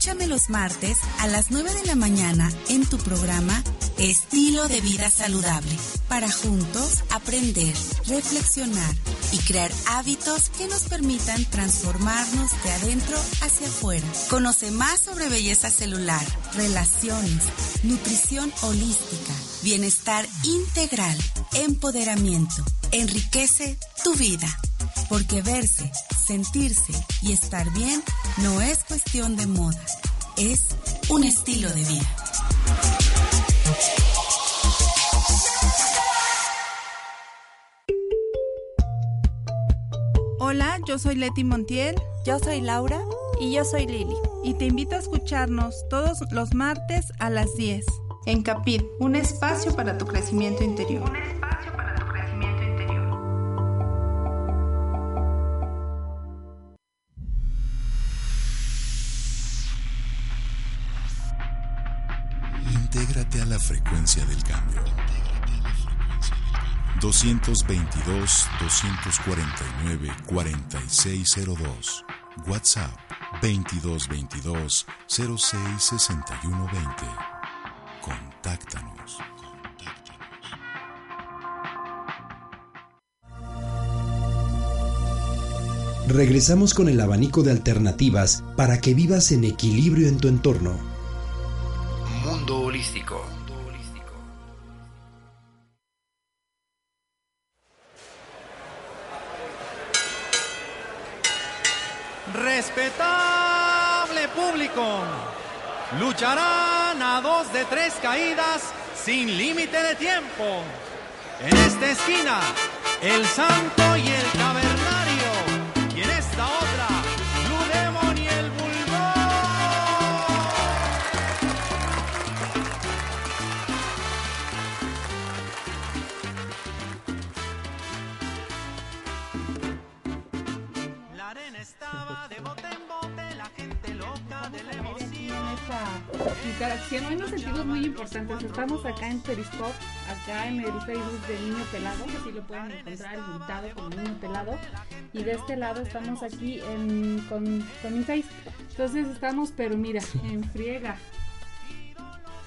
F: Escúchame los martes a las 9 de la mañana en tu programa Estilo de Vida Saludable, para juntos aprender, reflexionar y crear hábitos que nos permitan transformarnos de adentro hacia afuera. Conoce más sobre belleza celular, relaciones, nutrición holística, bienestar integral, empoderamiento. Enriquece tu vida. Porque verse, sentirse y estar bien no es cuestión de moda, es un estilo de vida.
G: Hola, yo soy Leti Montiel.
H: Yo soy Laura.
G: Y yo soy Lili. Y te invito a escucharnos todos los martes a las 10. En Capit, un espacio para tu crecimiento interior.
A: Frecuencia del cambio. 222 249 4602. WhatsApp 2222 066120. Contáctanos. Regresamos con el abanico de alternativas para que vivas en equilibrio en tu entorno.
I: Mundo Holístico.
B: Público, lucharán a dos de tres caídas sin límite de tiempo. En esta esquina, el santo y el
C: interacción. Hoy nos sentimos muy importantes. Estamos acá en Periscope, acá en el Facebook de Niño Pelado, así lo pueden encontrar invitado como Niño Pelado. Y de este lado estamos aquí en- con, con mi face. Entonces estamos, pero mira, en friega.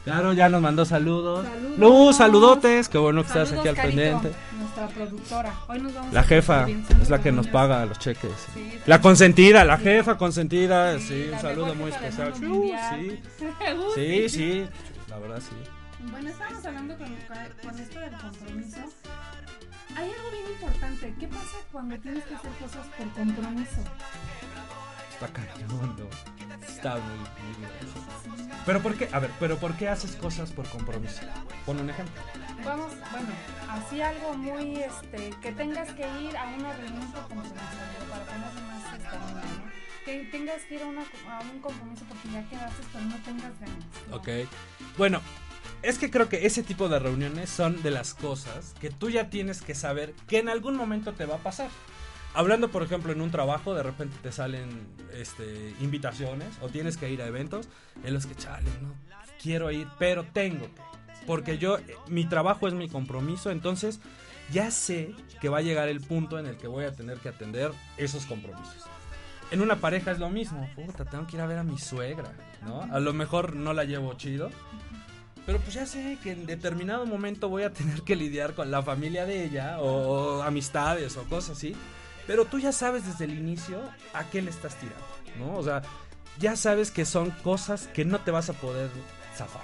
D: Claro, ya nos mandó saludos.
C: Saludos.
D: Luz, saludotes. Qué bueno que estás aquí al
C: Carito,
D: pendiente.
C: Nuestra productora. Hoy nos vamos
D: La jefa es la que nos paga los cheques.
C: Sí,
D: La
C: sí.
D: consentida, la
C: Sí.
D: jefa consentida. Sí, un saludo muy especial. Uh,
C: mundial.
D: sí.
C: Uh,
D: Sí, sí. La verdad, sí.
C: Bueno, estábamos hablando con, con esto del compromiso. Hay algo bien importante. ¿Qué pasa cuando tienes que hacer cosas por compromiso?
D: Está cañón, ¿no? Está muy, muy bien. Pero ¿por qué? A ver, pero ¿por qué haces cosas por compromiso? Pon un ejemplo.
C: Vamos, bueno, así algo muy, este, que tengas que ir a una reunión por compromiso, para ponerse más establecido, ¿no? Que tengas que ir a, una, a un compromiso porque ya quedaste, pero no tengas ganas.
D: Ok. Bueno, es que creo que ese tipo de reuniones son de las cosas que tú ya tienes que saber que en algún momento te va a pasar. Hablando, por ejemplo, en un trabajo, de repente te salen este, invitaciones o tienes que ir a eventos en los que, chale, no quiero ir, pero tengo que. Porque yo, eh, mi trabajo es mi compromiso, entonces ya sé que va a llegar el punto en el que voy a tener que atender esos compromisos. En una pareja es lo mismo, puta, tengo que ir a ver a mi suegra, ¿no? A lo mejor no la llevo chido, pero pues ya sé que en determinado momento voy a tener que lidiar con la familia de ella o, amistades o cosas así. Pero tú ya sabes desde el inicio a qué le estás tirando, ¿no? O sea, ya sabes que son cosas que no te vas a poder zafar.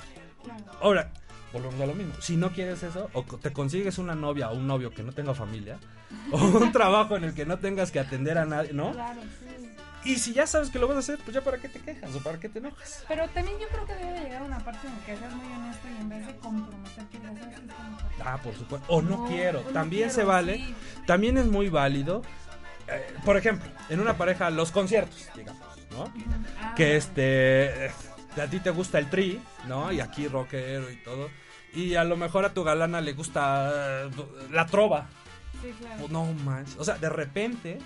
D: Ahora, volvemos a lo mismo. Si no quieres eso, o te consigues una novia o un novio que no tenga familia, o un trabajo en el que no tengas que atender a nadie, ¿no?
C: Claro, sí.
D: Y si ya sabes que lo vas a hacer, pues ya para qué te quejas o para qué te enojas.
C: Pero también yo creo que debe llegar una parte en la que seas muy honesto y en vez de comprometerte, ya sabes que.
D: Ah, por supuesto. O no,
C: No,
D: quiero.
C: o no
D: También
C: quiero,
D: se vale.
C: sí.
D: También es muy válido. Por ejemplo, en una pareja, los conciertos, digamos, ¿no? Que este. A ti te gusta el tri, ¿no? Y aquí rockero y todo. Y a lo mejor a tu galana le gusta eh, la trova.
C: Sí, claro.
D: No manches. O sea, de repente,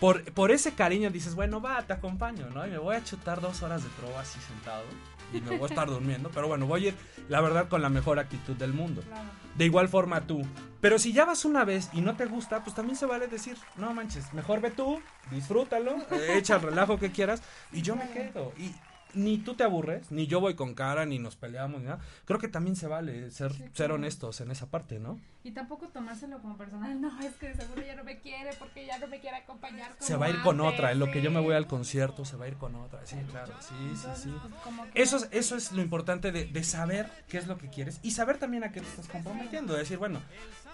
D: por, por ese cariño dices, bueno, va, te acompaño, ¿no? Y me voy a chutar dos horas de trova así sentado. Y me voy a estar durmiendo. Pero bueno, voy a ir, la verdad, con la mejor actitud del mundo.
C: Claro.
D: De igual forma tú. Pero si ya vas una vez y no te gusta, pues también se vale decir, no manches, mejor ve tú, disfrútalo, echa el relajo que quieras y yo me quedo. Y ni tú te aburres, ni yo voy con cara, ni nos peleamos, ni nada. Creo que también se vale ser, ser honestos en esa parte, ¿no?
C: Y tampoco tomárselo como personal. No, es que seguro ya no me quiere porque ya no me quiere acompañar. Como
D: Se va a ir con
C: antes,
D: otra, en lo que yo me voy al concierto, se va a ir con otra. Sí, claro, sí, sí,
C: Entonces,
D: sí.
C: pues,
D: Eso es, eso es lo importante de, de saber qué es lo que quieres y saber también a qué te estás comprometiendo. Decir, bueno,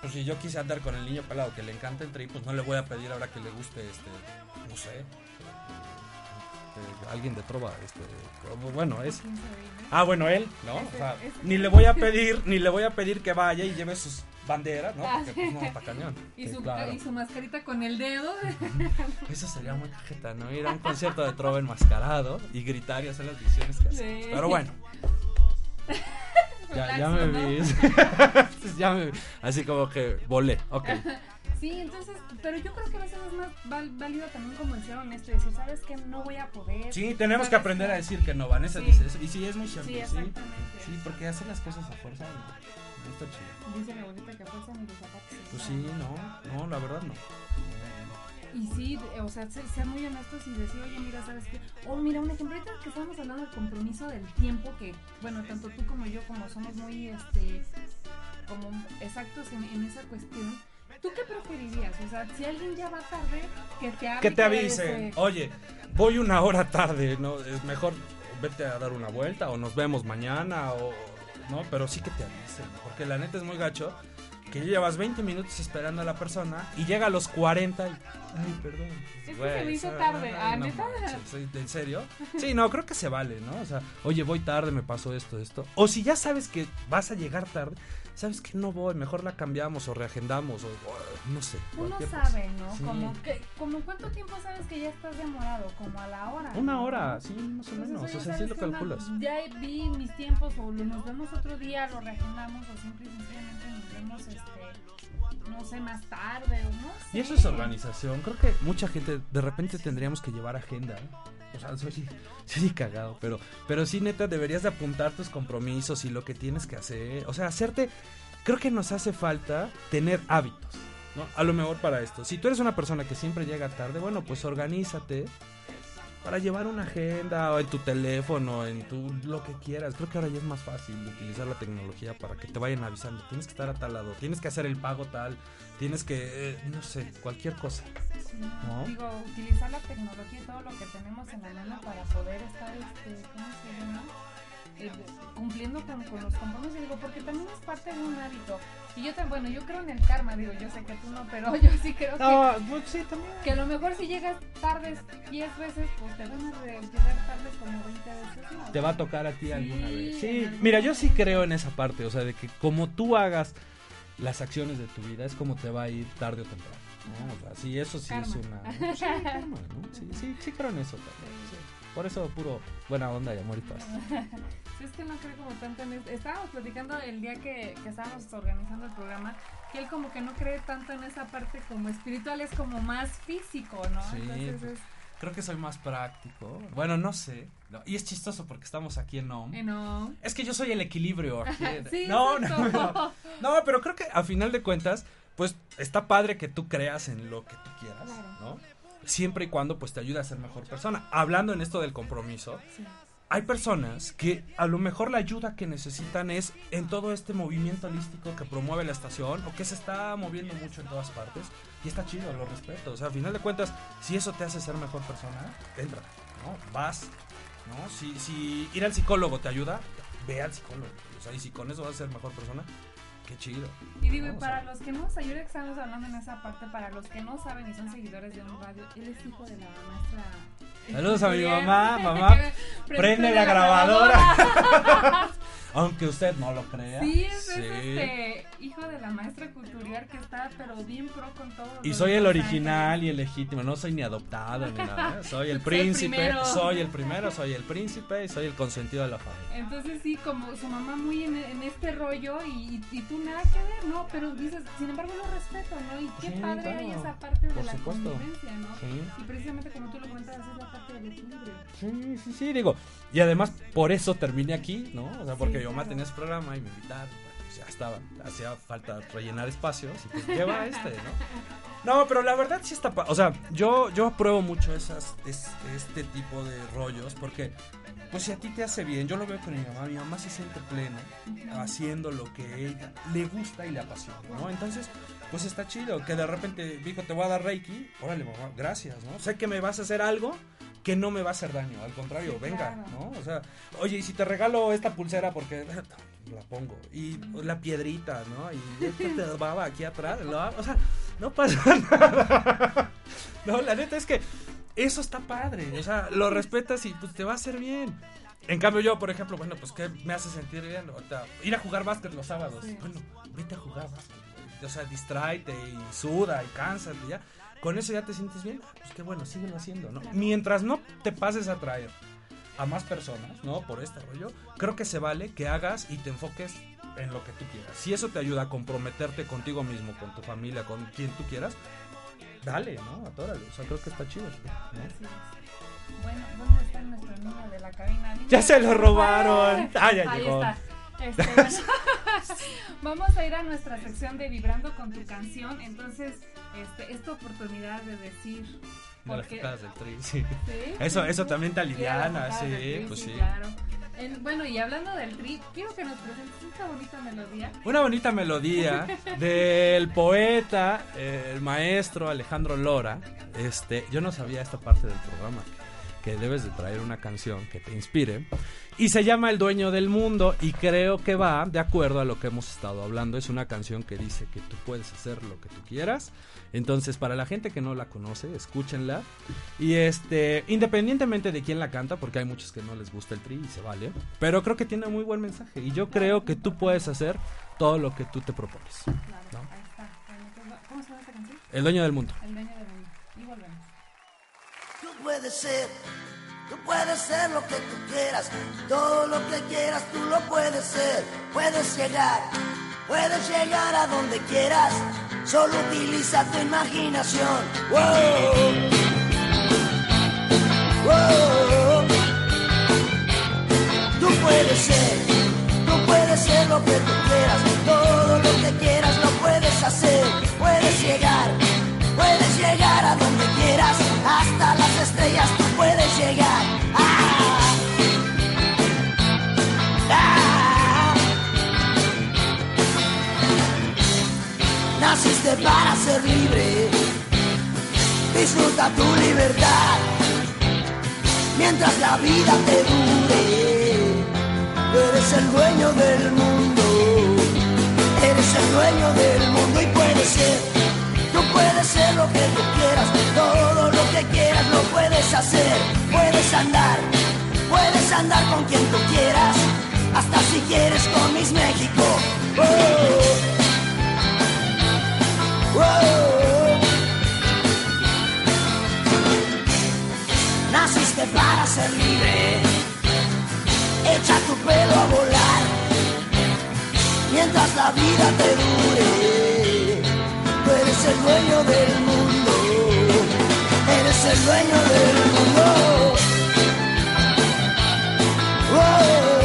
D: pues si yo quise andar con el niño pelado que le encanta el tri, pues no le voy a pedir ahora que le guste, este, no sé, este, alguien de trova, este, bueno, es... Ah, bueno, él, ¿no? O sea, ni le voy a pedir, ni le voy a pedir que vaya y lleve sus banderas, ¿no?
C: Ah,
D: Porque pues no, está cañón.
C: Y
D: Sí,
C: su,
D: claro.
C: y su mascarita con el dedo.
D: Eso sería muy cajeta, ¿no? Ir a un concierto de trova enmascarado y gritar y hacer las visiones que hace.
C: Sí.
D: Pero bueno. Ya, ya me vi. ya me vi. Así como que volé. Ok.
C: Sí, entonces, pero yo creo que a veces es más val- válido también como el ser honesto y decir, ¿sabes qué? No voy a poder.
D: Sí, tenemos que
C: ¿Sabes
D: aprender
C: qué?
D: a decir que no, Vanessa
C: Sí.
D: dice eso. Y sí, es muy cierto.
C: Sí,
D: Sí,
C: exactamente.
D: sí. porque hacer las cosas a fuerza no, no está chido.
C: Dice mi abuelita que a fuerza ni los zapatos.
D: Pues sí, no, no, la verdad no.
C: Y sí, o sea, ser, ser muy honestos y decir, oye, mira, ¿sabes qué? O mira, un ejemplo, ahorita que estamos hablando del compromiso del tiempo, que, bueno, tanto tú como yo, como somos muy, este, como exactos en, en esa cuestión, ¿tú qué preferirías? O sea, si alguien ya va tarde, que te hable.
D: Que te avisen, oye, voy una hora tarde, ¿no? Es mejor vete a dar una vuelta o nos vemos mañana o... No, pero sí que te avisen, porque la neta es muy gacho que llevas 20 minutos esperando a la persona y llega a los 40 y... Ay, perdón.
C: Es que se me hizo tarde.
D: ay,
C: Ah,
D: no
C: ¿neta?
D: manches, ¿En serio? Sí, no, creo que se vale, ¿no? O sea, oye, voy tarde, me pasó esto, esto. O si ya sabes que vas a llegar tarde, sabes que no voy, mejor la cambiamos o reagendamos o, o no sé.
C: Uno
D: cosa.
C: sabe, ¿no?
D: Sí.
C: Como, que, como cuánto tiempo sabes que ya estás demorado, como a la hora.
D: Una
C: ¿no?
D: hora, sí, más o
C: Entonces,
D: menos. O sea, sí
C: ¿sabes
D: lo calculas.
C: Ya vi mis tiempos o lo- nos vemos otro día, lo reagendamos o simple y sencillamente nos vemos, este, no sé, más tarde o no sé.
D: Y eso es organización. Creo que mucha gente de repente tendríamos que llevar agenda. ¿eh? O sea, soy, soy cagado, pero, pero sí, neta, deberías de apuntar tus compromisos y lo que tienes que hacer. O sea, hacerte. Creo que nos hace falta tener hábitos. ¿no? A lo mejor para esto. Si tú eres una persona que siempre llega tarde, bueno, pues organízate para llevar una agenda o en tu teléfono, en tu lo que quieras. Creo que ahora ya es más fácil utilizar la tecnología para que te vayan avisando. Tienes que estar a tal lado, tienes que hacer el pago tal, tienes que, eh, no sé, cualquier cosa. ¿No?
C: Digo, utilizar la tecnología y todo lo que tenemos en la mano para poder estar, este. Eh, cumpliendo con, con los compromisos, digo, porque también es parte de un hábito. Y yo, bueno, yo creo en el karma, digo, yo sé que tú no, pero yo sí creo
D: No,
C: que,
D: pues sí, también.
C: que a lo mejor si llegas tardes 10 veces, pues te van a llegar tardes como 20 veces. ¿no?
D: Te va a tocar a ti alguna vez. Sí,
C: algún
D: mira, yo sí creo en esa parte, o sea, de que como tú hagas las acciones de tu vida, es como te va a ir tarde o temprano. ¿no? O sea, sí, eso sí
C: Karma.
D: es una... pues sí, karma, ¿no? Sí, sí, sí creo en eso también. sí. Por eso puro buena onda y amor y paz.
C: Sí, es que no creo como tanto en esto. Estábamos platicando el día que, que estábamos organizando el programa, que él como que no cree tanto en esa parte como espiritual, es como más físico, ¿no?
D: Sí,
C: Entonces es
D: creo que soy más práctico. Bueno, no sé. No, Y es chistoso porque estamos aquí en OM.
C: eh, no.
D: Es que yo soy el equilibrio aquí.
C: Sí,
D: no, no, no. No, pero creo que a final de cuentas, pues está padre que tú creas en lo que tú quieras, ¿no? Siempre y cuando pues te ayude a ser mejor persona. Hablando en esto del compromiso,
C: Sí.
D: Hay personas que a lo mejor la ayuda que necesitan es en todo este movimiento holístico que promueve la estación o que se está moviendo mucho en todas partes. Y está chido, lo respeto. O sea, a final de cuentas, si eso te hace ser mejor persona, entra, ¿no? Vas, ¿no? Si, si ir al psicólogo te ayuda, ve al psicólogo. O sea, y si con eso vas a ser mejor persona, qué chido.
C: Y digo.
D: O
C: para los que no, o sea, yo que estamos hablando en esa parte, para los que no saben y son seguidores de un radio, él es hijo de la maestra.
D: Saludos a mi mamá, mamá.
C: Pre-
D: Prende la grabadora. Aunque usted no lo crea.
C: Sí, es,
D: Sí.
C: este hijo de la maestra cultural que está, pero bien pro con todo.
D: Y soy el original y el legítimo, no soy ni adoptado ni nada. ¿eh? Soy el
C: Soy el
D: príncipe, soy el primero, soy el príncipe y soy el consentido de la familia.
C: Entonces sí, como su mamá muy en, en este rollo y, y tú nada que ver, ¿no? Pero dices, sin embargo lo respeto, ¿no? Y qué
D: Sí,
C: padre
D: claro.
C: hay esa parte de
D: Por
C: la
D: supuesto.
C: convivencia, ¿no?
D: Sí.
C: Y precisamente como tú lo comentabas, es la parte del equilibrio.
D: Sí, sí, sí, digo. Y además por eso terminé aquí, ¿no? O sea, porque
C: Sí,
D: mamá
C: claro.
D: tenía ese programa y me invitaron. Pues ya estaba, hacía falta rellenar espacios y pues lleva este, ¿no? No, pero la verdad sí está, pa- o sea, yo yo apruebo mucho esas es- este tipo de rollos porque pues si a ti te hace bien, yo lo veo con mi mamá, mi mamá se siente plena haciendo lo que ella le gusta y le apasiona, ¿no? Entonces, pues está chido que de repente dijo, te voy a dar Reiki, órale, mamá, gracias, ¿no? Sé que me vas a hacer algo que no me va a hacer daño, al contrario,
C: Sí,
D: venga,
C: claro.
D: ¿no? O sea, oye, y si te regalo esta pulsera porque la pongo y la piedrita, ¿no? Y esta te baba aquí atrás, ¿no? o sea, no pasa nada. No, la neta es que eso está padre, o sea, lo respetas y pues te va a hacer bien. En cambio yo, por ejemplo, bueno, pues ¿qué me hace sentir bien? Ahorita, ir a jugar básquet los sábados.
C: Sí.
D: Bueno, vete a jugar básquet. O sea, distráete y suda y cánsate ya. Con eso ya te sientes bien. Pues qué bueno, síguelo haciendo, ¿no? Mientras no te pases a traer a más personas, ¿no? Por este rollo, creo que se vale que hagas y te enfoques en lo que tú quieras. Si eso te ayuda a comprometerte contigo mismo, con tu familia, con quien tú quieras, dale, ¿no? Atórale. O sea, creo que está chido. ¿no?
C: Así es. Bueno, ¿dónde está nuestro niño de la cabina?
D: Ya se lo robaron.
C: Ah,
D: Ah, ya
C: Ahí
D: llegó.
C: está. Este, bueno, vamos a ir a nuestra sección de Vibrando con tu canción. Entonces, este, es tu oportunidad de decir.
D: De las
C: porque-
D: del tri, sí.
C: Sí,
D: Eso,
C: sí,
D: eso
C: sí.
D: también te
C: Sí,
D: aliviana,
C: tocadas
D: sí,
C: tri,
D: pues sí.
C: claro. En- bueno, y hablando del tri, quiero que nos presentes esta bonita melodía.
D: Una bonita melodía del poeta, eh, el maestro Alejandro Lora. Este, yo no sabía esta parte del programa que debes de traer una canción que te inspire y se llama El dueño del mundo y creo que va de acuerdo a lo que hemos estado hablando. Es una canción que dice que tú puedes hacer lo que tú quieras. Entonces, para la gente que no la conoce, escúchenla. Y este, independientemente de quién la canta, porque hay muchos que no les gusta el tri y se vale, pero creo que tiene muy buen mensaje y yo creo que tú puedes hacer todo lo que tú te propones.
C: Claro,
D: ¿no?
C: ahí está. Bueno, ¿Cómo se llama esta canción?
D: El dueño del mundo.
C: El dueño del mundo.
J: Tú puedes ser, tú puedes ser lo que tú quieras, todo lo que quieras tú lo puedes ser, puedes llegar, puedes llegar a donde quieras, solo utiliza tu imaginación. Wow. Wow. Tú puedes ser, tú puedes ser lo que tú quieras, todo lo que quieras lo puedes hacer, puedes llegar, puedes llegar a donde quieras, hasta las estrellas tú puedes llegar. ¡Ah! ¡Ah! Naciste para ser libre, disfruta tu libertad, mientras la vida te dure, eres el dueño del mundo, eres el dueño del mundo y puedes ser tú puedes ser lo que tú quieras, todo lo que quieras lo puedes hacer, puedes andar, puedes andar con quien tú quieras, hasta si quieres con Miss México. Oh, oh. Naciste para ser libre, echa tu pelo a volar, mientras la vida te dure. Eres el dueño del mundo, eres el dueño del mundo. Oh,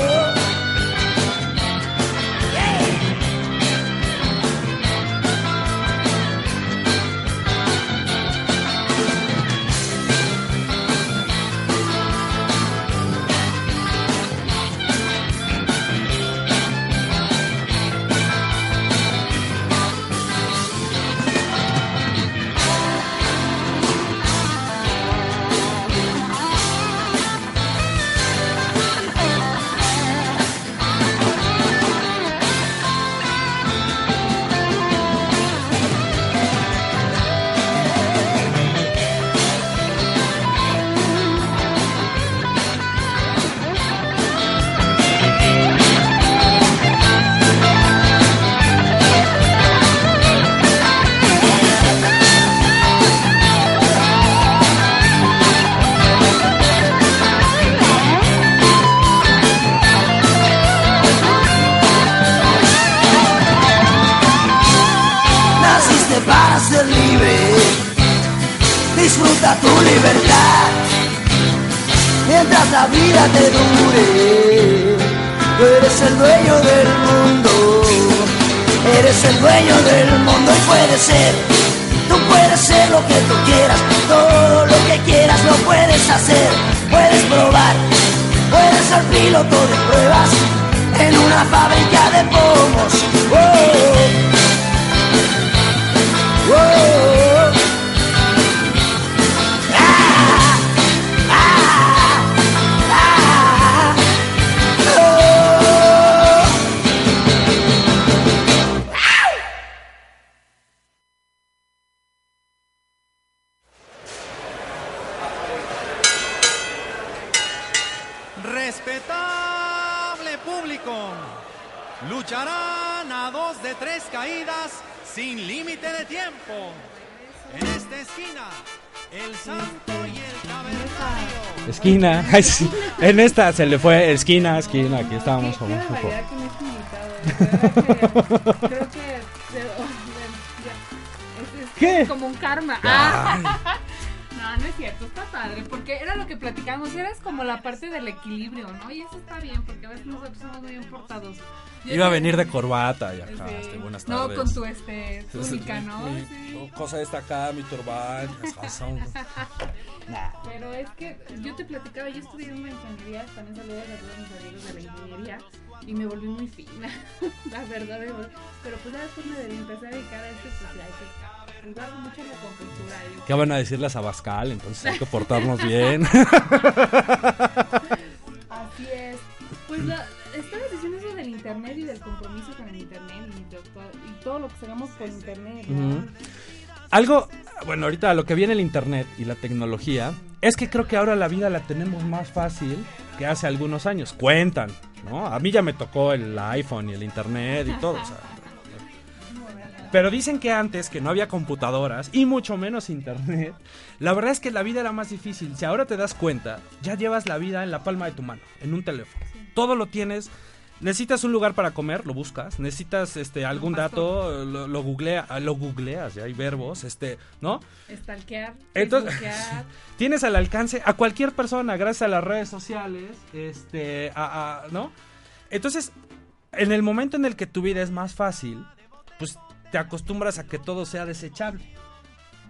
J: disfruta tu libertad mientras la vida te dure. Tú eres el dueño del mundo, eres el dueño del mundo y puedes ser, tú puedes ser lo que tú quieras, todo lo que quieras lo puedes hacer, puedes probar, puedes ser piloto de pruebas en una fábrica de pomos. Oh.
B: Sin límite de tiempo. En esta esquina, el santo y el tabernario.
D: Esquina. Ay, sí. En esta se le fue esquina, esquina. Aquí estábamos como un poco.
C: Creo que. de- bueno, ya. Es- es
D: ¿Qué?
C: Como un karma.
D: Ay.
C: No, no es cierto, está padre, porque era lo que platicamos, eres como la parte del equilibrio, ¿no? Y eso está bien, porque a veces nosotros somos muy importados. Yo
D: Iba a venir de corbata y acá.
C: Sí.
D: este, buenas
C: No,
D: tardes.
C: con tu, este, túnica, ¿no?
D: Mi
C: Sí.
D: cosa esta acá, mi turbán.
C: Pero es que yo te platicaba, yo estudié una ingeniería, también saludos a todos mis amigos de la ingeniería, y me volví muy fina, la verdad. me volví- Pero pues ya después me empecé a dedicar a esto, pues ya hay que jugar mucho en la compostura.
D: ¿Qué van a decirles a Bascal? Entonces hay que portarnos bien.
C: Así es. Pues la, estabas diciendo eso del internet y del compromiso con el internet y, de y todo lo que hagamos por internet. ¿no?
D: Ujú. Algo, bueno, ahorita lo que viene el internet y la tecnología es que creo que ahora la vida la tenemos más fácil que hace algunos años. Cuentan, ¿no? A mí ya me tocó el iPhone y el internet y todo. o sea, pero dicen que antes, que no había computadoras y mucho menos internet, la verdad es que la vida era más difícil. Si ahora te das cuenta, ya llevas la vida en la palma de tu mano, en un teléfono. Todo lo tienes. Necesitas un lugar para comer, lo buscas. Necesitas este algún dato, lo, lo googlea, lo googleas, ya hay verbos, este, ¿no?
C: Stalkear,
D: Entonces, tienes al alcance a cualquier persona gracias a las redes sociales, este, a, a- ¿no? Entonces, en el momento en el que tu vida es más fácil, te acostumbras a que todo sea desechable.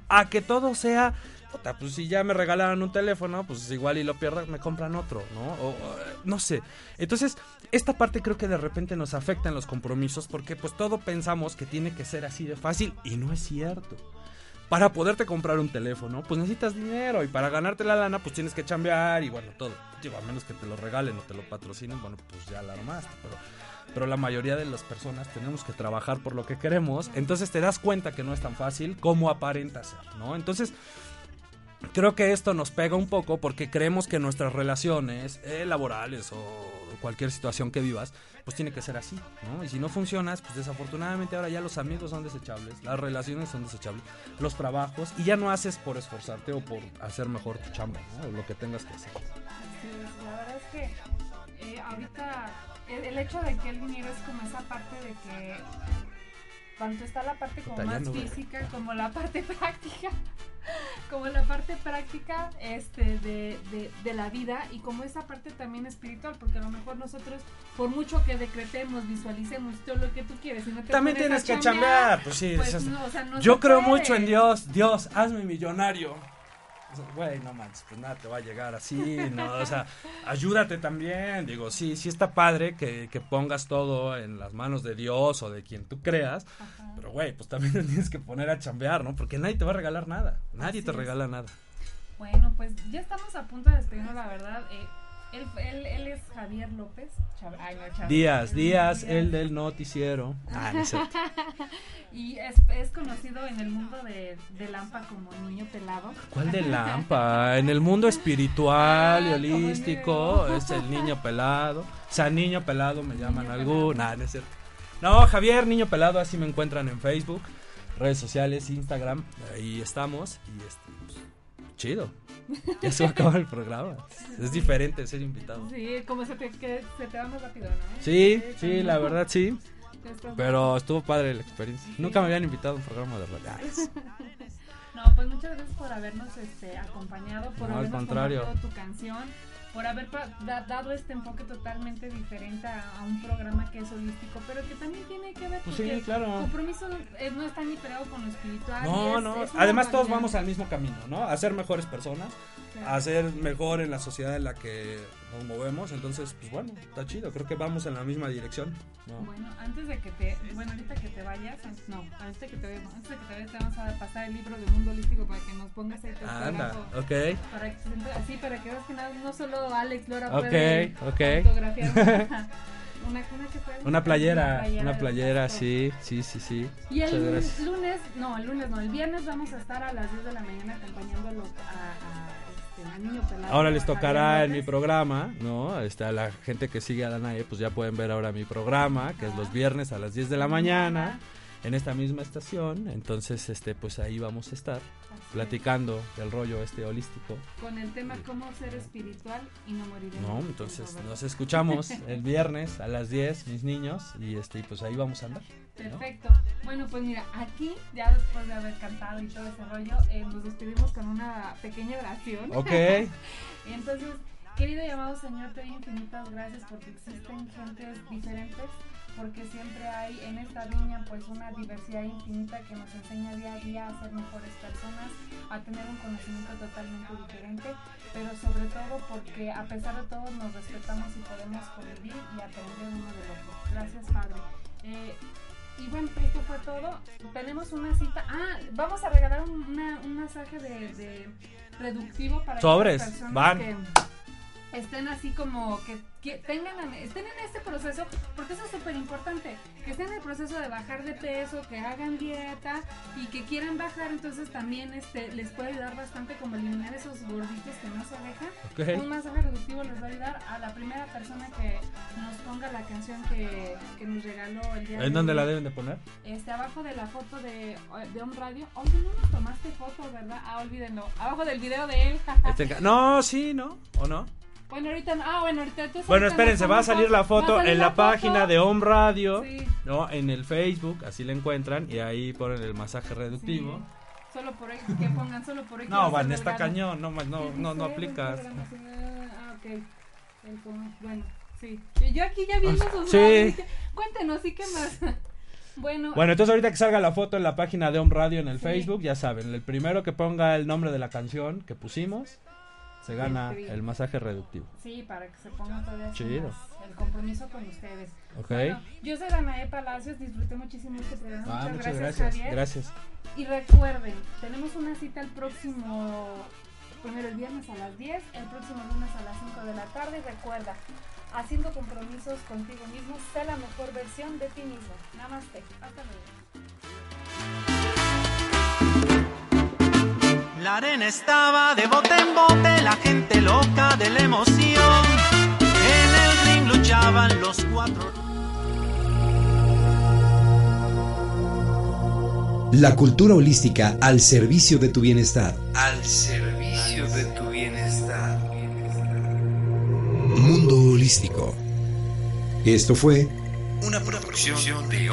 D: A que todo sea, puta, pues si ya me regalaron un teléfono, pues igual y lo pierdo, me compran otro, ¿no? O, no sé. Entonces, esta parte creo que de repente nos afecta en los compromisos porque pues todo pensamos que tiene que ser así de fácil y no es cierto. para poderte comprar un teléfono, pues necesitas dinero y para ganarte la lana, pues tienes que chambear y bueno, todo. Digo, a menos que te lo regalen o te lo patrocinen, bueno, pues ya la armaste, pero, pero la mayoría de las personas tenemos que trabajar por lo que queremos, entonces te das cuenta que no es tan fácil como aparenta ser, ¿no? Entonces, creo que esto nos pega un poco porque creemos que nuestras relaciones eh, laborales o cualquier situación que vivas, pues tiene que ser así, ¿no? Y si no funcionas, pues desafortunadamente ahora ya los amigos son desechables, las relaciones son desechables, los trabajos, y ya no haces por esforzarte o por hacer mejor tu chamba, ¿no? O lo que tengas que hacer.
C: Es, la verdad es que ahorita el, el hecho de que el dinero es como esa parte de que tanto está la parte como más física como la parte práctica como la parte práctica este de, de, de la vida y como esa parte también espiritual porque a lo mejor nosotros por mucho que decretemos visualicemos todo lo que tú quieres y no te
D: También tienes
C: a
D: que
C: chambear,
D: chambear, pues sí.
C: pues no, o sea, no
D: yo creo
C: puede.
D: mucho en Dios, Dios, hazme millonario. Güey, no manches, pues nada te va a llegar así, ¿no? O sea, ayúdate también. Digo, sí, sí está padre que, que pongas todo en las manos de Dios o de quien tú creas. Pero, güey, pues también te tienes que poner a chambear, ¿no? Porque nadie te va a regalar nada. Nadie
C: Así
D: te
C: es.
D: regala nada.
C: Bueno, pues ya estamos a punto de despedirnos, la verdad. Eh, él, él, él es Javier López. Chab- ay, no.
D: Díaz, Díaz,
C: Díaz.
D: el del noticiero. Ah, no es cierto.
C: y es, es conocido en el mundo de, de Lampa como niño pelado.
D: ¿Cuál de Lampa? En el mundo espiritual y
C: Ah,
D: holístico
C: como
D: es el niño pelado. O sea, niño pelado me llaman algún. Nah, no es cierto. No, Javier, niño pelado, así me encuentran en Facebook, redes sociales, Instagram. Ahí estamos. Y este, pues, chido. Ya se va a acabar el programa. Es diferente ser invitado.
C: Sí, como se te, que se te va más rápido, ¿no?
D: Sí, sí, la verdad sí. Pero estuvo padre la experiencia. Nunca me habían invitado a un programa de radio. Ay,
C: No, pues muchas gracias por habernos este, acompañado, por
D: No, al
C: habernos
D: contrario.
C: compartido tu canción, por haber dado este enfoque totalmente diferente a, a un programa que es holístico, pero que también tiene que ver
D: Pues
C: porque
D: sí, claro.
C: compromiso eh, no está ni pegado con lo espiritual.
D: No,
C: es-
D: no.
C: es
D: Además todos vamos al mismo camino, ¿no? A ser mejores personas. A ser mejor en la sociedad en la que nos movemos. Entonces, pues bueno, está chido. Creo que vamos en la misma dirección, ¿no?
C: Bueno, antes de que te, bueno, ahorita que te vayas, no, antes de que te antes de que te vayas te vamos a pasar el libro de Mundo Holístico para que nos pongas ahí tu
D: Anda, ok.
C: Para que así, para que veas que no, no solo Alex Lora
D: Ok,
C: puede
D: ok.
C: autografiar una, una, una, que fue-
D: Una playera, una playera, sí, sí, sí, sí.
C: Y el lunes, no, el lunes no, el viernes vamos a estar a las 10 de la mañana acompañándolo a, a,
D: Ahora les tocará en mi programa, ¿no? Este, a la gente que sigue a Danae, pues ya pueden ver ahora mi programa, que es los viernes a las 10 de la mañana, en esta misma estación. Entonces, este, pues ahí vamos a estar platicando del rollo este holístico.
C: Con el tema cómo ser espiritual y no morir
D: No, entonces nos escuchamos el viernes a las 10, mis niños, y este, pues ahí vamos a andar. ¿no?
C: Perfecto. Bueno, pues mira, aquí, ya después de haber cantado y todo ese rollo, eh, nos despedimos con una pequeña oración.
D: Ok.
C: entonces, querido y amado Señor, te doy infinitas gracias porque existen gentes diferentes, porque siempre hay en esta viña pues una diversidad infinita que nos enseña día a día a ser mejores personas, a tener un conocimiento totalmente diferente, pero sobre todo porque a pesar de todo nos respetamos y podemos convivir y aprender uno del otro. Gracias, Padre. Eh, y bueno, esto fue todo. Tenemos una cita. Ah, vamos a regalar un, una- un masaje de, de reductivo para
D: Sobres,
C: aquellas personas
D: van.
C: que estén así como que, que tengan estén en este proceso porque eso es súper importante que estén en el proceso de bajar de peso que hagan dieta y que quieran bajar entonces también este les puede ayudar bastante como eliminar esos gorditos que no se dejan un masaje reductivo les va a ayudar a la primera persona que nos ponga la canción que, que nos regaló el día de
D: ¿En dónde
C: hoy.
D: la deben de poner?
C: Este, abajo de la foto de, de Home Radio. Oye, no nos tomaste foto, ¿verdad? Ah, olvídenlo. Abajo del video de él.
D: Este No, sí, ¿no? ¿O no?
C: Bueno, ahorita, ah, bueno, ahorita. entonces
D: Bueno, espérense, va a salir la foto
C: salir
D: en la página de Home Radio,
C: Sí.
D: ¿no? En el Facebook, así la encuentran, y ahí ponen el masaje reductivo.
C: Solo por ahí, que pongan solo por ahí.
D: No, Van, está cañón, no, no,
C: Sí,
D: no, no
C: sí,
D: aplicas.
C: Ah, ok. Bueno, sí. Yo- aquí ya viendo sus
D: Sí.
C: Cuéntenos, ¿y qué más? bueno,
D: Bueno, entonces ahorita que salga la foto en la página de Home Radio en el
C: Sí.
D: Facebook, ya saben, el primero que ponga el nombre de la canción que pusimos, se gana el masaje reductivo.
C: Sí, para que se pongan todavía así
D: Chido.
C: más el compromiso con ustedes.
D: Ok.
C: Bueno, yo soy Danae Palacios, disfruté muchísimo este programa.
D: Ah,
C: muchas,
D: muchas
C: gracias,
D: gracias, gracias.
C: Y recuerden, tenemos una cita el próximo, primero el viernes a las 10, el próximo lunes a las 5 de la tarde. Y recuerda, haciendo compromisos contigo mismo, sé la mejor versión de ti mismo. Namaste. Hasta luego.
B: La arena estaba de bote en bote, la gente loca de la emoción. En el ring luchaban los cuatro.
A: La cultura holística al servicio de tu bienestar.
K: Al servicio de tu bienestar.
A: Mundo holístico. Esto fue
K: Una producción de